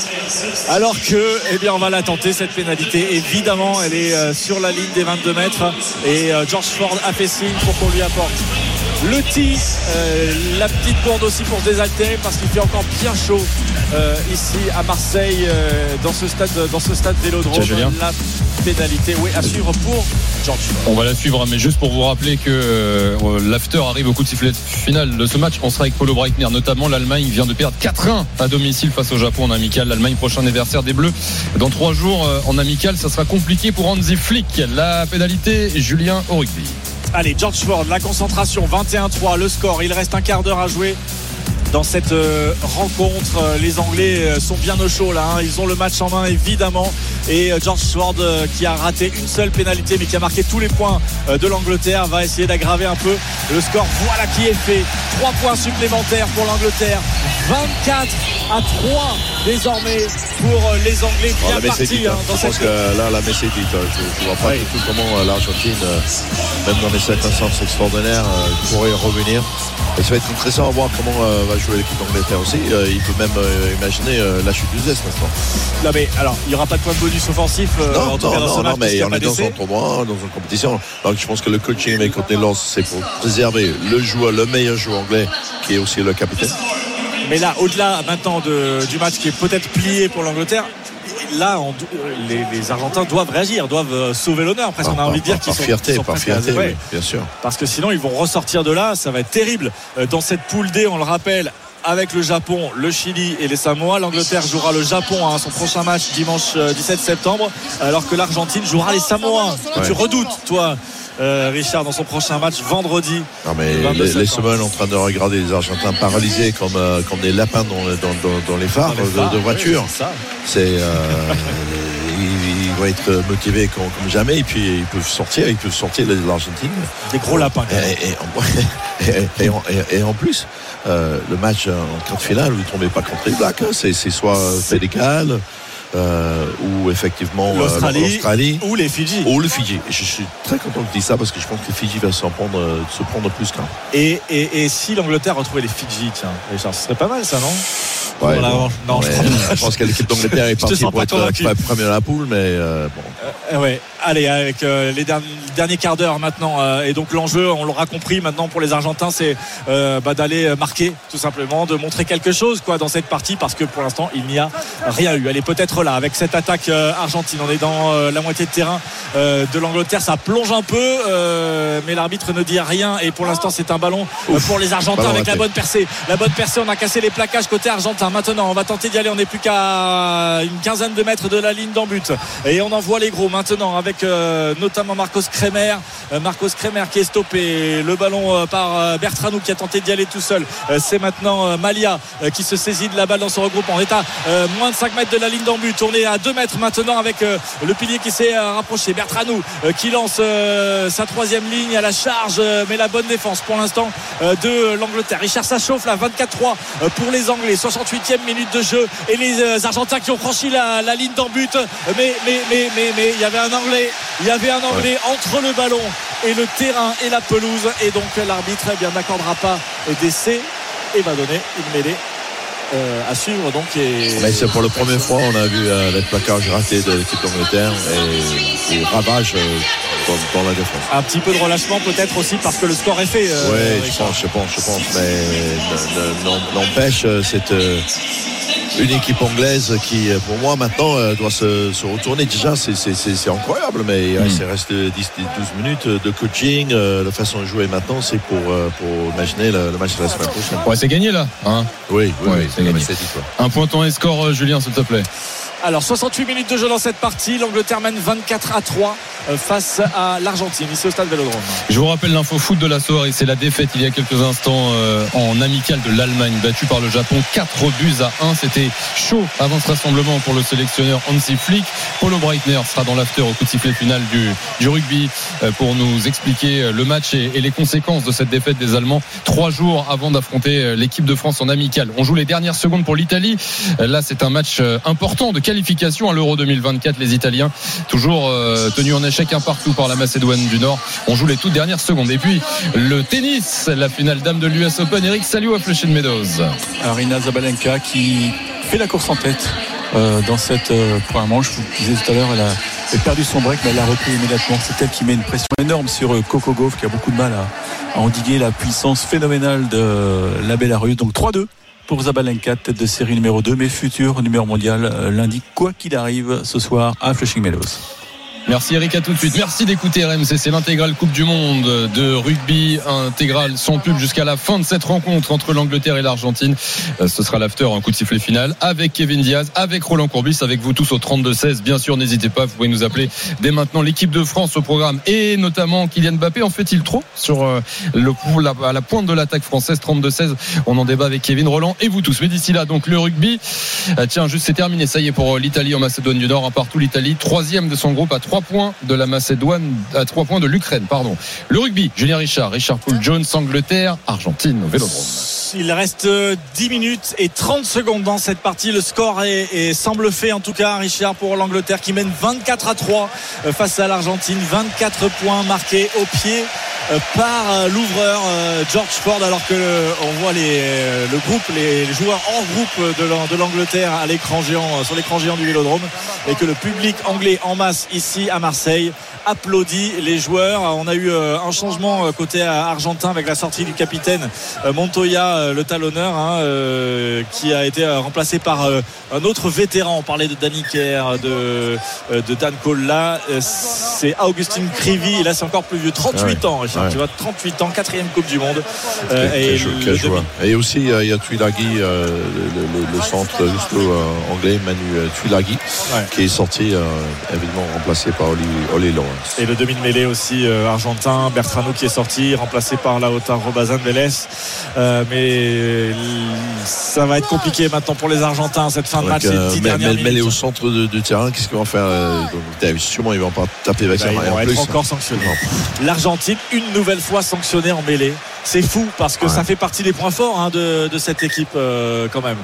Alors que eh bien on va la tenter cette pénalité. Évidemment elle est euh, sur la ligne des 22 mètres. Et euh, George Ford a fait signe pour qu'on lui apporte le tee, euh, la petite bourde aussi pour se désaltérer parce qu'il fait encore bien chaud euh, ici à Marseille euh, dans ce stade dans ce stade Vélodrome. La pénalité, oui, à suivre pour George. On va la suivre, mais juste pour vous rappeler que l'after arrive au coup de sifflet final de ce match. On sera avec Paulo Breitner, notamment l'Allemagne vient de perdre 4-1 à domicile face au Japon en amical. L'Allemagne prochain anniversaire des Bleus dans trois jours en amical, ça sera compliqué pour Hansi Flick. La pénalité, Julien au rugby. Allez, George Ford, la concentration, 21-3, le score. Il reste un quart d'heure à jouer dans cette euh, rencontre. Euh, Les Anglais euh, sont bien au chaud là. hein. Ils ont le match en main évidemment. Et George Ford qui a raté une seule pénalité mais qui a marqué tous les points de l'Angleterre va essayer d'aggraver un peu le score. Voilà qui est fait. Trois points supplémentaires pour l'Angleterre. 24 à 3 désormais pour euh, les Anglais Alors, bien la partis hein, hein. dans Je pense que là, la messe est dite. Je ne vois pas Oui. du tout comment euh, l'Argentine, euh, même dans les circonstances extraordinaires, pourrait revenir. Et ça va être intéressant à voir comment va jouer l'équipe d'Angleterre aussi. Il peut même imaginer la chute du zeste maintenant. Non mais alors il n'y aura pas de point de bonus offensif non, en tout non, cas non, non, mais a on est dans un tournoi, dans une compétition. Donc je pense que le coaching avec côté Lens, c'est pour préserver le joueur, le meilleur joueur anglais, qui est aussi le capitaine. Mais là, au-delà maintenant de- du match qui est peut-être plié pour l'Angleterre, là, on les, les Argentins doivent réagir, doivent euh, sauver l'honneur. Presque, on a Par- envie de dire qu'ils sont, fierté, sont par fierté, oui, bien sûr. Parce que sinon, ils vont ressortir de là. Ça va être terrible. Euh, Dans cette poule D, on le rappelle. Avec le Japon, le Chili et les Samoa, l'Angleterre jouera le Japon à son prochain match dimanche euh, 17 septembre, alors que l'Argentine jouera les Samoa. Tu redoutes, toi, euh, Richard, dans son prochain match vendredi. Non, mais 22 les, les semaines en train de regarder les Argentins paralysés comme, euh, comme des lapins dans, dans- dans- dans les phares, les de- phares, de, voiture. c'est euh, ils, ils vont être motivés comme, comme jamais et puis ils peuvent sortir, ils peuvent sortir de l'Argentine. Des gros lapins. Et, et en, et- et en- et- en plus, euh, le match en quart de finale, vous ne tombez pas contre les Blacks. hein. C'est c'est soit Sénégal euh, ou effectivement euh, L'Australie ou les Fidji. ou le Fidji. Je suis très content que tu dises ça parce que je pense que le Fidji va s'en prendre, euh, se prendre plus qu'un. Et, et, et si l'Angleterre retrouvait les Fidji, tiens, Richard, ce serait pas mal ça, non? Ouais, bon. revanche. Non, je pense que l'équipe d'Angleterre est partie pour pas être euh, premier de la poule, mais euh, bon. Euh, ouais. Allez, avec euh, les derniers, derniers quarts d'heure maintenant. euh, et donc l'enjeu, on l'aura compris maintenant pour les Argentins, c'est euh, bah, d'aller marquer tout simplement, de montrer quelque chose quoi dans cette partie parce que pour l'instant il n'y a rien eu. Elle est peut-être là avec cette attaque euh, argentine. On est dans euh, la moitié de terrain euh, de l'Angleterre. Ça plonge un peu, euh, mais l'arbitre ne dit rien. Et pour l'instant c'est un ballon pour les Argentins avec la bonne percée. La bonne percée, on a cassé les plaquages côté argentin. Maintenant, on va tenter d'y aller. On n'est plus qu'à une quinzaine de mètres de la ligne d'en but. Et on envoie les gros maintenant avec euh, notamment Marcos Kremer. Euh, Marcos Kremer qui est stoppé. Le ballon euh, par Bertranou qui a tenté d'y aller tout seul. C'est maintenant Malia qui se saisit de la balle dans son regroupement. On est à moins de 5 mètres de la ligne d'en but. On est à 2 mètres maintenant avec le pilier qui s'est rapproché. Bertranou qui lance sa troisième ligne à la charge, mais la bonne défense pour l'instant de l'Angleterre. Richard, ça chauffe là, 24-3 euh, pour les Anglais. 68e minute de jeu et les Argentins qui ont franchi la, la ligne d'en but. Mais, mais, mais, mais, mais, il y avait un Anglais, il y avait un Anglais entre le ballon et le terrain et la pelouse. Et donc l'arbitre eh bien n'accordera pas d'essai et va donner une mêlée. Euh, à suivre donc et Mais c'est pour la première fois, on a vu euh, les plaquages ratés de l'équipe d'Angleterre et des ravages euh, dans, dans la défense. un petit peu de relâchement peut-être aussi parce que le score est fait euh, Oui, je pense, je pense, je pense. Mais n'empêche, euh, c'est euh, une équipe anglaise qui, pour moi, maintenant, euh, doit se, se retourner. Déjà, c'est- incroyable, mais il reste- il reste 10, 12 minutes de coaching. euh, La façon de jouer maintenant, c'est pour, euh, pour imaginer le, le match de la semaine prochaine. Ouais, c'est gagné là. Hein? Oui, oui, Ouais, un point ton et score, euh, Julien, s'il te plaît. Alors 68 minutes de jeu dans cette partie. L'Angleterre mène 24 à 3 euh, face à l'Argentine ici au stade Vélodrome. Je vous rappelle l'info foot de la soirée, c'est la défaite il y a quelques instants euh, en amical de l'Allemagne, battue par le Japon 4 buts à 1. C'était chaud avant ce rassemblement pour le sélectionneur Hansi Flick. Paulo Breitner sera dans l'after au coup de sifflet final du, du rugby euh, pour nous expliquer le match et, et les conséquences de cette défaite des Allemands trois jours avant d'affronter l'équipe de France en amical. On joue les dernières dernières secondes pour l'Italie. Là, c'est un match euh, important de qualification à l'Euro 2024. Les Italiens, toujours euh, tenus en échec un partout par la Macédoine du Nord, on joue les toutes dernières secondes. Et puis, le tennis, la finale dame de l'US Open. Eric, salut à Flushing Meadows. Arina Zabalenka qui fait la course en tête euh, dans cette euh, première manche. Je vous disais tout à l'heure, elle elle a perdu son break, mais elle l'a repris immédiatement. C'est elle qui met une pression énorme sur euh, Coco Gauff, qui a beaucoup de mal à, à endiguer la puissance phénoménale de la Bélarus. Donc 3-2 pour Zabalenka, tête de série numéro 2, mais futur numéro mondial euh, lundi, quoi qu'il arrive ce soir à Flushing Meadows. Merci Eric, à tout de suite. Merci d'écouter RMC, c'est l'intégrale Coupe du Monde de rugby, intégrale sans pub jusqu'à la fin de cette rencontre entre l'Angleterre et l'Argentine. Euh, Ce sera l'after, un coup de sifflet final avec Kevin Diaz, avec Roland Courbis, avec vous tous au 32-16. Bien sûr, n'hésitez pas, vous pouvez nous appeler dès maintenant l'équipe de France au programme et notamment Kylian Mbappé. En fait-il trop sur euh, le, à la pointe de l'attaque française? 32-16 On en débat avec Kevin Roland et vous tous. Mais d'ici là, donc le rugby, euh, tiens, juste c'est terminé. Ça y est pour l'Italie en Macédoine du Nord, un partout l'Italie, troisième de son groupe à 3 points de la Macédoine, à 3 points de l'Ukraine, pardon. Le rugby, Julien Richard, Richard Poul Jones, Angleterre, Argentine au Vélodrome. Il reste euh, 10 minutes et 30 secondes dans cette partie. Le score est, semble fait en tout cas, Richard, pour l'Angleterre qui mène 24 à 3 euh, face à l'Argentine. 24 points marqués au pied euh, par euh, l'ouvreur euh, George Ford alors que euh, on voit les, euh, le groupe, les, joueurs en groupe de l'An- de l'Angleterre à l'écran géant, euh, sur l'écran géant du Vélodrome et que le public anglais en masse ici à Marseille applaudit les joueurs. On a eu euh, un changement euh, côté euh, argentin avec la sortie du capitaine Montoya, le talonneur, hein, qui a été remplacé par un autre vétéran. On parlait de Danny Kerr, de, de Dan euh, c'est Augustin Crivi. Là, c'est encore plus vieux. 38 Ah ouais. ans, Richard. Ouais. Tu vois, 38 ans, quatrième Coupe du Monde. Quel- et le demi- joueur. Et aussi, il y a Tuilagi, le, le- le centre euh, anglais, Manu Tuilagi, Ouais. qui est sorti, évidemment, remplacé par Oli, Oli Lawrence. Et le demi de mêlée aussi euh, argentin, Bertrano qui est sorti, remplacé par Lautaro Robazan Vélez. Euh, mais ça va être compliqué maintenant pour les Argentins cette fin de match, ces euh, les au centre de- terrain, qu'est-ce qu'ils vont faire euh, donc, Sûrement, ils vont pas taper avec Bah, ils vont en être plus, encore sanctionnés. L'Argentine, une nouvelle fois sanctionnée en mêlée. C'est fou parce que Ouais. ça fait partie des points forts hein, de, de cette équipe euh, quand même.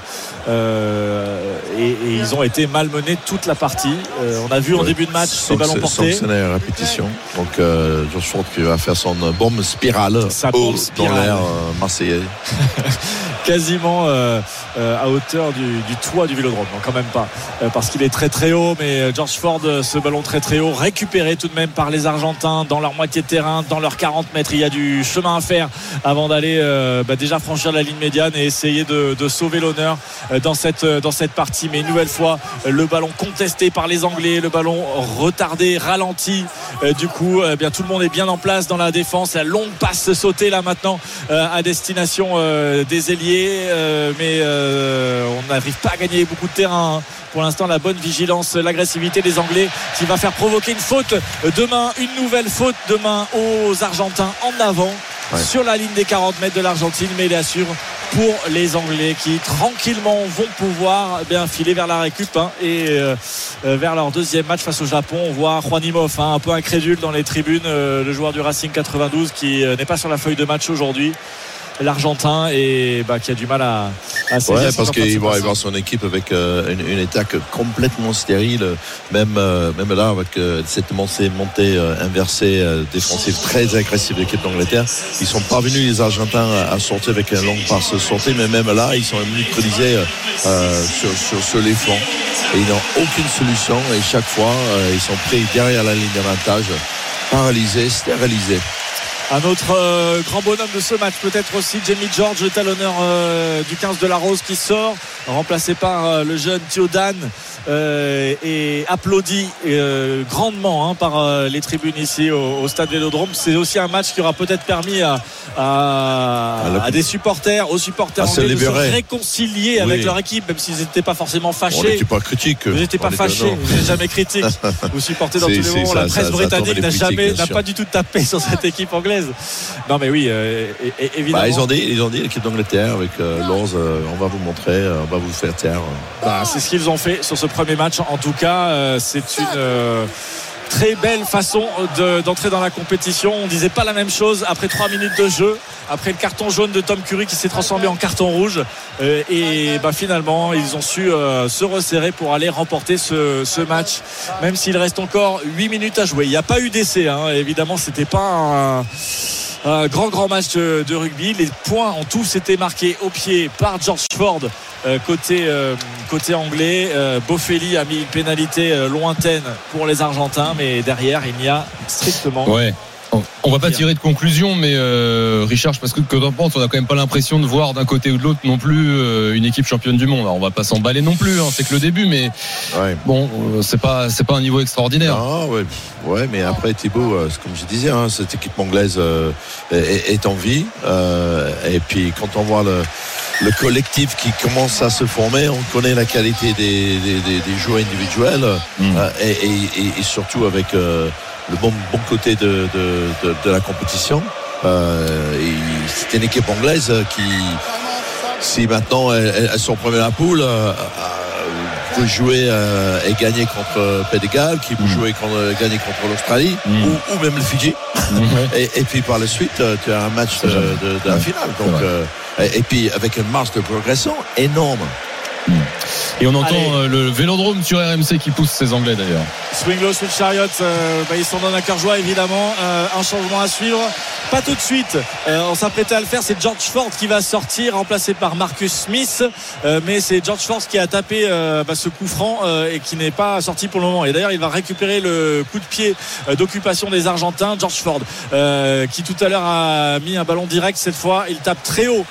Euh, et, et ils ont été malmenés toute la partie. Euh, on a vu en Ouais. début de match ces Sanc- ballons portés. sanctionné à répétition. Donc, euh, George Ford qui va faire son euh, bombe spirale Sa bombe dans spirale. l'air euh, marseillais. quasiment euh, euh, à hauteur du, toit du vélodrome. Non, quand même pas. Euh, parce qu'il est très très haut, mais George Ford, ce ballon très très haut, récupéré tout de même par les Argentins dans leur moitié de terrain, dans leurs 40 mètres. Il y a du chemin à faire avant d'aller bah, déjà franchir la ligne médiane et essayer de, sauver l'honneur dans cette, dans cette partie. Mais une nouvelle fois, le ballon contesté par les Anglais, le ballon retardé, ralenti. Du coup, euh, bien tout le monde est bien en place dans la défense. La longue passe sautée là maintenant à destination des ailiers, euh, mais euh, on n'arrive pas à gagner beaucoup de terrain. hein. Pour l'instant, la bonne vigilance, l'agressivité des Anglais qui va faire provoquer une faute demain, une nouvelle faute demain aux Argentins en avant Ouais. sur la ligne des 40 mètres de l'Argentine, mais il assure pour les Anglais qui tranquillement vont pouvoir eh bien filer vers la récup hein, et euh, euh, vers leur deuxième match face au Japon. On voit Juanimov hein, un peu incrédule dans les tribunes, euh, le joueur du Racing 92 qui euh, n'est pas sur la feuille de match aujourd'hui. L'Argentin et bah, qui a du mal à, à Ouais, ce parce qu'il va avoir son équipe avec euh, une, une attaque complètement stérile, même, euh, même là, avec euh, cette montée, montée inversée défensive très agressive de l'équipe d'Angleterre. Ils sont parvenus, les Argentins, à, sortir avec une longue passe sortie, mais même là, ils sont neutralisés sur, sur, sur les flancs. Et ils n'ont aucune solution, et chaque fois, ils sont pris derrière la ligne d'avantage, paralysés, stérilisés. Un autre euh, grand bonhomme de ce match, peut-être aussi Jamie George, le talonneur euh, du 15 de la Rose qui sort, remplacé par euh, le jeune Thiodan euh, et applaudi grandement hein, par les tribunes ici au, au stade Vélodrome. C'est aussi un match qui aura peut-être permis à, à, À la- à des supporters, aux supporters se anglais de se réconcilier avec leur équipe, même s'ils n'étaient pas forcément On fâchés. n'était pas critique. Vous n'étiez pas On fâchés, vous n'êtes jamais critique. Vous supportez dans tous les moments. ça, La presse ça britannique n'a critiques, jamais, n'a pas du tout tapé sur cette équipe anglaise. Non, mais oui, euh, et- et- évidemment. Bah, ils ont dit, ils ont dit l'équipe d'Angleterre avec euh, Lors, euh, on va vous montrer, euh, on va vous faire taire. Bah, c'est ce qu'ils ont fait sur ce premier match. En tout cas, euh, c'est une euh, très belle façon de- d'entrer dans la compétition. On disait pas la même chose après 3 minutes de jeu, après le carton jaune de Tom Curry qui s'est transformé en carton rouge. Euh, et bah, finalement, ils ont su euh, se resserrer pour aller remporter ce, ce match, même s'il reste encore 8 minutes à jouer. Il n'y a pas eu d'essai, hein. évidemment, c'était pas un un grand grand match de, de rugby. Les points en tous été marqués au pied par George Ford euh, côté euh, côté anglais. Euh, Boffelli a mis une pénalité euh, lointaine pour les Argentins, mais derrière il n'y a strictement. Ouais. On- va pas tirer de conclusion, mais euh, Richard, parce que que t'en penses, on a quand même pas l'impression de voir d'un côté ou de l'autre non plus euh, une équipe championne du monde. Alors, on va pas s'emballer non plus, hein, c'est que le début, mais Ouais. bon, euh, c'est pas c'est pas un niveau extraordinaire. Ouais, ouais, mais après Thibaut, comme je disais, hein, cette équipe anglaise est, est en vie. et puis quand on voit le, le collectif qui commence à se former, on connaît la qualité des, des, des- des joueurs individuels Mm. euh, et, et- et- et surtout avec euh, le bon, bon côté de, de, de- de la compétition. Euh, et c'est une équipe anglaise qui, si maintenant elles, elles- sont premières à la poule, euh, euh, peut jouer euh, et gagner contre Galles, qui peut Mm. jouer contre, gagner contre l'Australie Mm. ou, ou même le Fidji. Ouais. Et, et puis par la suite, euh, tu as un match de, la finale. Donc, et, et puis avec une marge de progression énorme. Et on entend Allez. euh, le vélodrome sur RMC qui pousse ses Anglais d'ailleurs. Swing low, swing chariot, euh, bah, ils sont dans un cœur joie évidemment. Euh, un changement à suivre. Pas tout de suite. Euh, on s'apprêtait à le faire. C'est George Ford qui va sortir, remplacé par Marcus Smith. Mais c'est George Ford qui a tapé bah, ce coup franc et qui n'est pas sorti pour le moment. Et d'ailleurs, il va récupérer le coup de pied d'occupation des Argentins, George Ford, qui tout à l'heure a mis un ballon direct. Cette fois, il tape très haut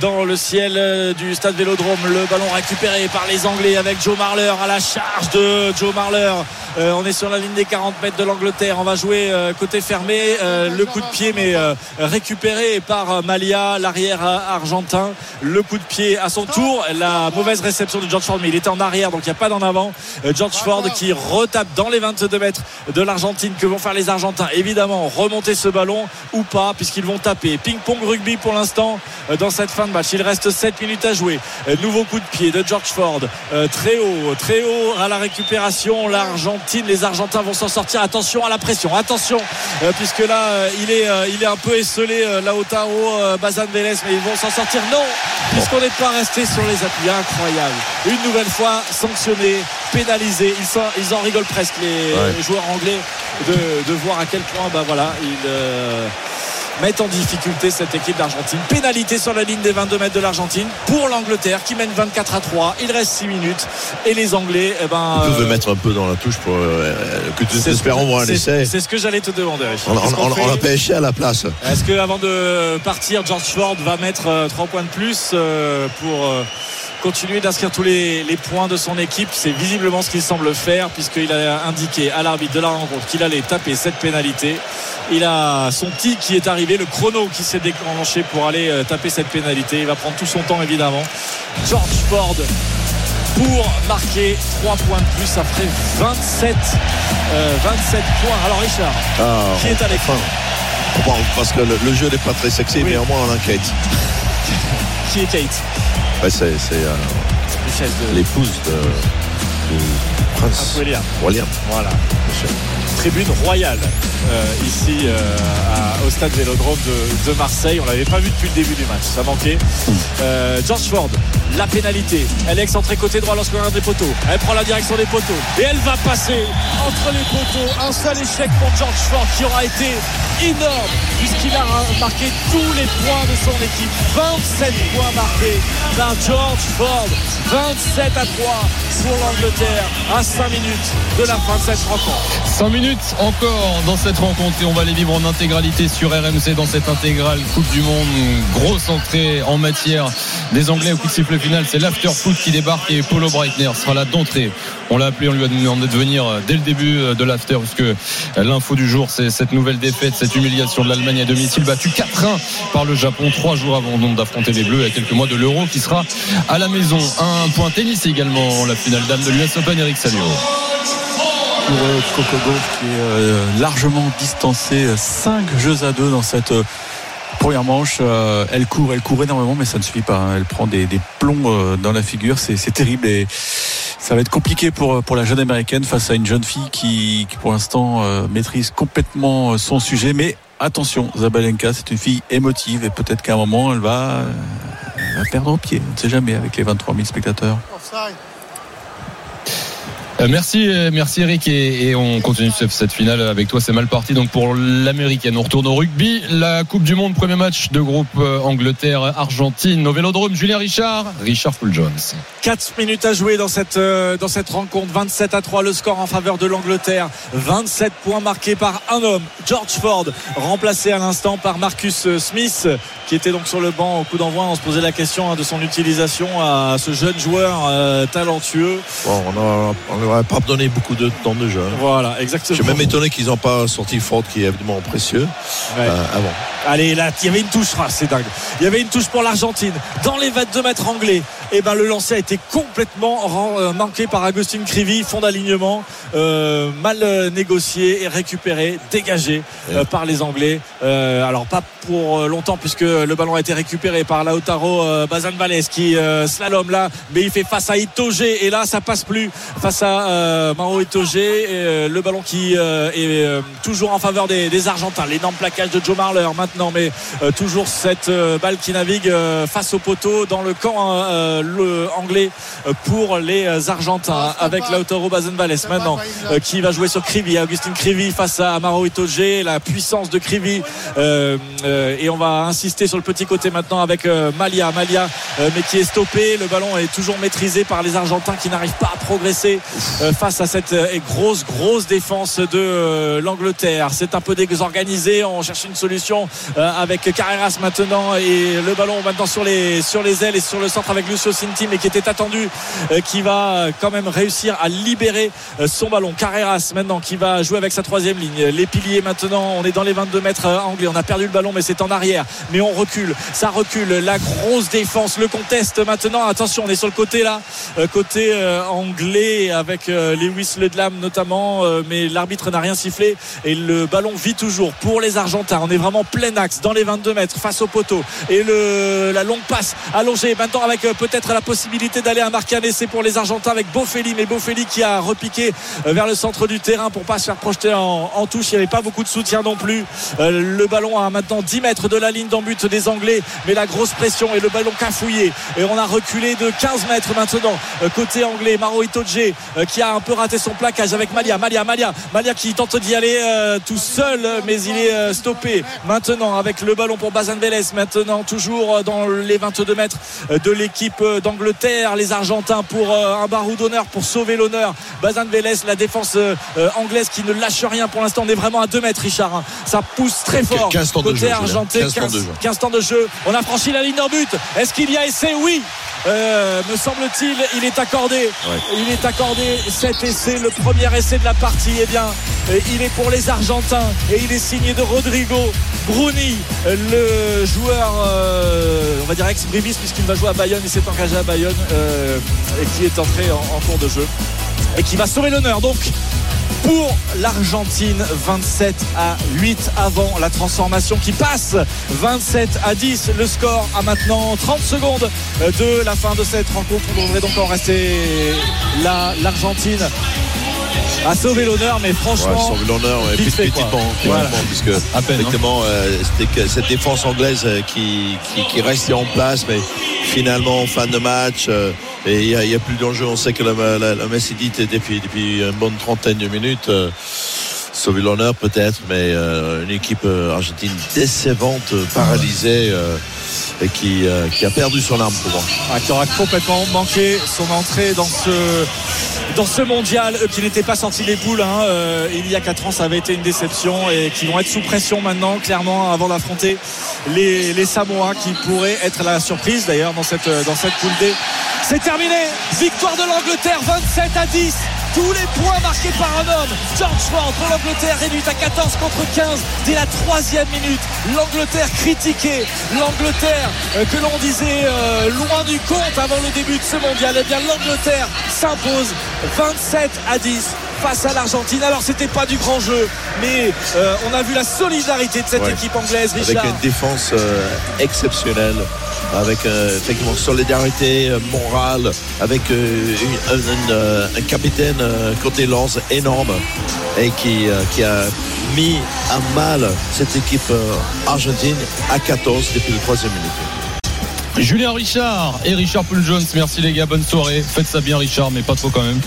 dans le ciel du stade Vélodrome. Le ballon récupéré par les Anglais avec Joe Marler à la charge de Joe Marler. Euh, on est sur la ligne des 40 mètres de l'Angleterre. On va jouer euh, côté fermé. Euh, le coup de pied, mais récupéré par Malia, l'arrière argentin. Le coup de pied à son tour. La mauvaise réception de George Ford, mais il était en arrière, donc il n'y a pas d'en avant. George Ford qui retape dans les 22 mètres de l'Argentine. Que vont faire les Argentins? Évidemment, remonter ce ballon ou pas, puisqu'ils vont taper. Ping-pong rugby pour l'instant dans cette fin de match. Il reste 7 minutes à jouer. Nouveau coup de pied de George Ford. Euh, très haut, très haut à la récupération. L'Argentine, les Argentins vont s'en sortir. Attention à la pression. Attention, euh, puisque là, euh, il est, il est un peu esselé, Lautaro, Bazan Vélez, mais ils vont s'en sortir. Non, puisqu'on n'est pas resté sur les appuis. Incroyable. Une nouvelle fois sanctionné, pénalisé. Ils, sont- ils en rigolent presque, les, Ouais. les joueurs anglais, de, de voir à quel point, bah voilà, ils. Euh, mettent en difficulté cette équipe d'Argentine. Pénalité sur la ligne des 22 mètres de l'Argentine pour l'Angleterre qui mène 24 à 3. Il reste 6 minutes et les Anglais, eh ben, euh, mettre un peu dans la touche pour euh, que tu c'est- espérons voir un essai. C'est ce que j'allais te demander. On, on, on- a pêché à la place. Est-ce que avant de partir, George Ford va mettre 3 points de plus euh, pour euh, continuer d'inscrire tous les, les points de son équipe C'est visiblement ce qu'il semble faire puisqu'il a indiqué à l'arbitre de la rencontre qu'il allait taper cette pénalité. Il a son tic qui est arrivé, le chrono qui s'est déclenché pour aller euh, taper cette pénalité. Il va prendre tout son temps évidemment. George Ford pour marquer 3 points de plus après 27, euh, 27 points. Alors Richard, Ah, qui est à l'écran Bon, parce que le, le jeu n'est pas très sexy, Oui. mais au moins on enquête. Qui est Kate? Ouais, c'est euh, de l'épouse de, du prince William. William. Voilà. Tribune royale euh, ici euh, au stade Vélodrome de, de Marseille. On l'avait pas vu depuis le début du match. Ça manquait. Euh, George Ford, la pénalité. Elle est excentrée côté droit lorsqu'on regarde des poteaux. Elle prend la direction des poteaux et elle va passer entre les poteaux. Un seul échec pour George Ford qui aura été énorme puisqu'il a marqué tous les points de son équipe. 27 points marqués par George Ford. 27 à 3 pour l'Angleterre à 5 minutes de la fin de cette rencontre. 5 minutes encore dans cette rencontre et on va les vivre en intégralité sur RMC dans cette intégrale Coupe du Monde. Grosse entrée en matière des Anglais au coup de sifflet final. C'est l'after foot qui débarque et Paulo Breitner sera là d'entrée. On l'a appelé, on lui a demandé de venir dès le début de l'after puisque l'info du jour c'est cette nouvelle défaite, cette humiliation de l'Allemagne à domicile battue 4-1 par le Japon trois jours avant donc d'affronter les Bleus a quelques mois de l'Euro qui sera à la maison. Un point tennis également, la finale dame de l'US Open, Eric Salio. Pour euh, Coco qui est euh, largement distancé 5 jeux à 2 dans cette euh, première manche Euh, elle court elle court énormément mais ça ne suffit pas hein. elle prend des, plombs euh, dans la figure c'est terrible et Ça va être compliqué pour, pour la jeune américaine face à une jeune fille qui, pour l'instant euh, maîtrise complètement son sujet. Mais attention, Zabalenka, c'est une fille émotive et peut-être qu'à un moment, elle va, elle perdre au pied. On ne sait jamais avec les 23 000 spectateurs. Euh, merci, euh, merci Eric et, et on continue cette finale avec toi. C'est mal parti donc pour l'américaine. On retourne au rugby. La Coupe du Monde, premier match de groupe euh, Angleterre-Argentine au Vélodrome. Julien Richard, Richard Full Jones. 4 minutes à jouer dans cette, euh, dans cette rencontre. 27 à 3 le score en faveur de l'Angleterre. 27 points marqués par un homme, George Ford, remplacé à l'instant par Marcus Smith, qui était donc sur le banc au coup d'envoi. On se posait la question hein, de son utilisation à ce jeune joueur euh, talentueux. Bon, on n'aurait pas donné beaucoup de temps de jeu. hein. Voilà, exactement. Je suis même étonné qu'ils n'ont pas sorti Ford qui est évidemment précieux Ouais. euh, avant. Allez, là, il y avait une touche, ah, c'est dingue. Il y avait une touche pour l'Argentine dans les 22 mètres anglais. Et ben le lancer a été complètement euh, manqué par Agustin Crivi, fond d'alignement, euh, mal euh, négocié et récupéré, dégagé euh, par les Anglais. Euh, alors pas pour longtemps puisque le ballon a été récupéré par Lautaro Bazan Valles qui slalom là, mais il fait face à Itoge et là ça passe plus face à. Et, euh, le ballon qui est toujours en faveur des, des Argentins. L'énorme plaquage de Joe Marler maintenant, mais euh, toujours cette euh, balle qui navigue euh, face au poteau dans le camp le anglais pour les Argentins avec Lautaro Bazenvales maintenant qui va jouer sur Crivi Augustin Crivi face à Amaro Itoge la puissance de Crivi et on va insister sur le petit côté maintenant avec Malia. Malia mais qui est stoppé. Le ballon est toujours maîtrisé par les Argentins qui n'arrivent pas à progresser face à cette grosse grosse défense de l'Angleterre. C'est un peu désorganisé. On cherche une solution avec Carreras maintenant et le ballon maintenant sur les sur les ailes et sur le centre avec Lucio Cinti mais qui était attendu euh, qui va euh, quand même réussir à libérer euh, son ballon. Carreras maintenant qui va jouer avec sa troisième ligne. Les piliers maintenant on est dans les 22 mètres euh, anglais. On a perdu le ballon mais c'est en arrière. Mais on recule. Ça recule. La grosse défense le conteste maintenant. Attention on est sur le côté là. Euh, côté euh, anglais avec euh, Lewis Ledlam notamment euh, mais l'arbitre n'a rien sifflé et le ballon vit toujours. Pour les Argentins on est vraiment dans les 22 mètres face au poteau. Et le, la longue passe allongée. Maintenant avec euh, peut-être la possibilité d'aller à marquer un essai pour les Argentins avec Bofelli. Mais Bofelli qui a repiqué euh, vers le centre du terrain pour pas se faire projeter en, en touche. Il n'y avait pas beaucoup de soutien non plus. Euh, le ballon à maintenant 10 mètres de la ligne d'en but des Anglais. Mais la grosse pression et le ballon cafouillé. Et on a reculé de 15 mètres maintenant côté anglais. Maro Itoje qui a un peu raté son plaquage avec Malia. Malia Malia Malia qui tente d'y aller tout seul mais il est stoppé. Maintenant avec le ballon pour Bazan Vélez. Maintenant toujours dans les 22 mètres de l'équipe d'Angleterre. Les Argentins pour euh, un barou d'honneur pour sauver l'honneur. Bazan Vélez la défense euh, anglaise qui ne lâche rien pour l'instant. On est vraiment à 2 mètres Richard hein. ça pousse très fort 15 temps de côté jeu, argentin. 15 temps de jeu. 15 temps de jeu. On a franchi la ligne d'en but. Est-ce qu'il y a essai? Oui. Euh, me semble-t-il, il est accordé. Il est accordé. Cet essai, le premier essai de la partie. Eh bien, il est pour les Argentins et il est signé de Rodrigo le joueur, euh, on va dire ex-Brivis, puisqu'il va jouer à Bayonne. Il s'est engagé à Bayonne euh, et qui est entré en, en cours de jeu et qui va sauver l'honneur. Donc, pour l'Argentine 27 à 8 avant la transformation qui passe 27 à 10 le score à maintenant 30 secondes de la fin de cette rencontre on devrait donc en rester là l'Argentine a sauvé l'honneur mais Ouais, franchement l'honneur, ouais, petitement, Voilà. puisque À peine, hein. effectivement, euh, c'était que cette défense anglaise euh, qui, qui, qui restait en place, mais finalement en fin de match, euh, et il n'y a, a plus d'enjeu. On sait que la, la, la Messi dit depuis, depuis une bonne trentaine de minutes. euh, sauver l'honneur peut-être, mais euh, une équipe euh, argentine décevante, euh, paralysée et qui, qui a perdu son arme pour moi. Ah, qui aura complètement manqué son entrée dans ce dans ce mondial. Qui n'étaient pas sortis des poules hein, il y a 4 ans ça avait été une déception et qui vont être sous pression maintenant clairement avant d'affronter les, les Samoa qui pourraient être la surprise d'ailleurs dans cette, dans cette poule D. C'est terminé. Victoire de l'Angleterre 27 à 10 tous les points marqués par un homme. George Ford pour l'Angleterre réduite à 14 contre 15 dès la troisième minute. L'Angleterre critiquée, l'Angleterre euh, que l'on disait euh, loin du compte avant le début de ce mondial. Eh bien l'Angleterre s'impose 27 à 10 face à l'Argentine. Alors c'était pas du grand jeu, mais euh, on a vu la solidarité de cette Ouais. équipe anglaise, avec Richard. une défense euh, exceptionnelle, avec euh, effectivement solidarité euh, morale, avec euh, une- un, un, un capitaine euh, côté lance énorme et qui, euh, qui a mis à mal cette équipe euh, argentine à 14 depuis le troisième minute. Julien Richard et Richard Poul Jones. Merci les gars, bonne soirée. Faites ça bien Richard, mais pas trop quand même.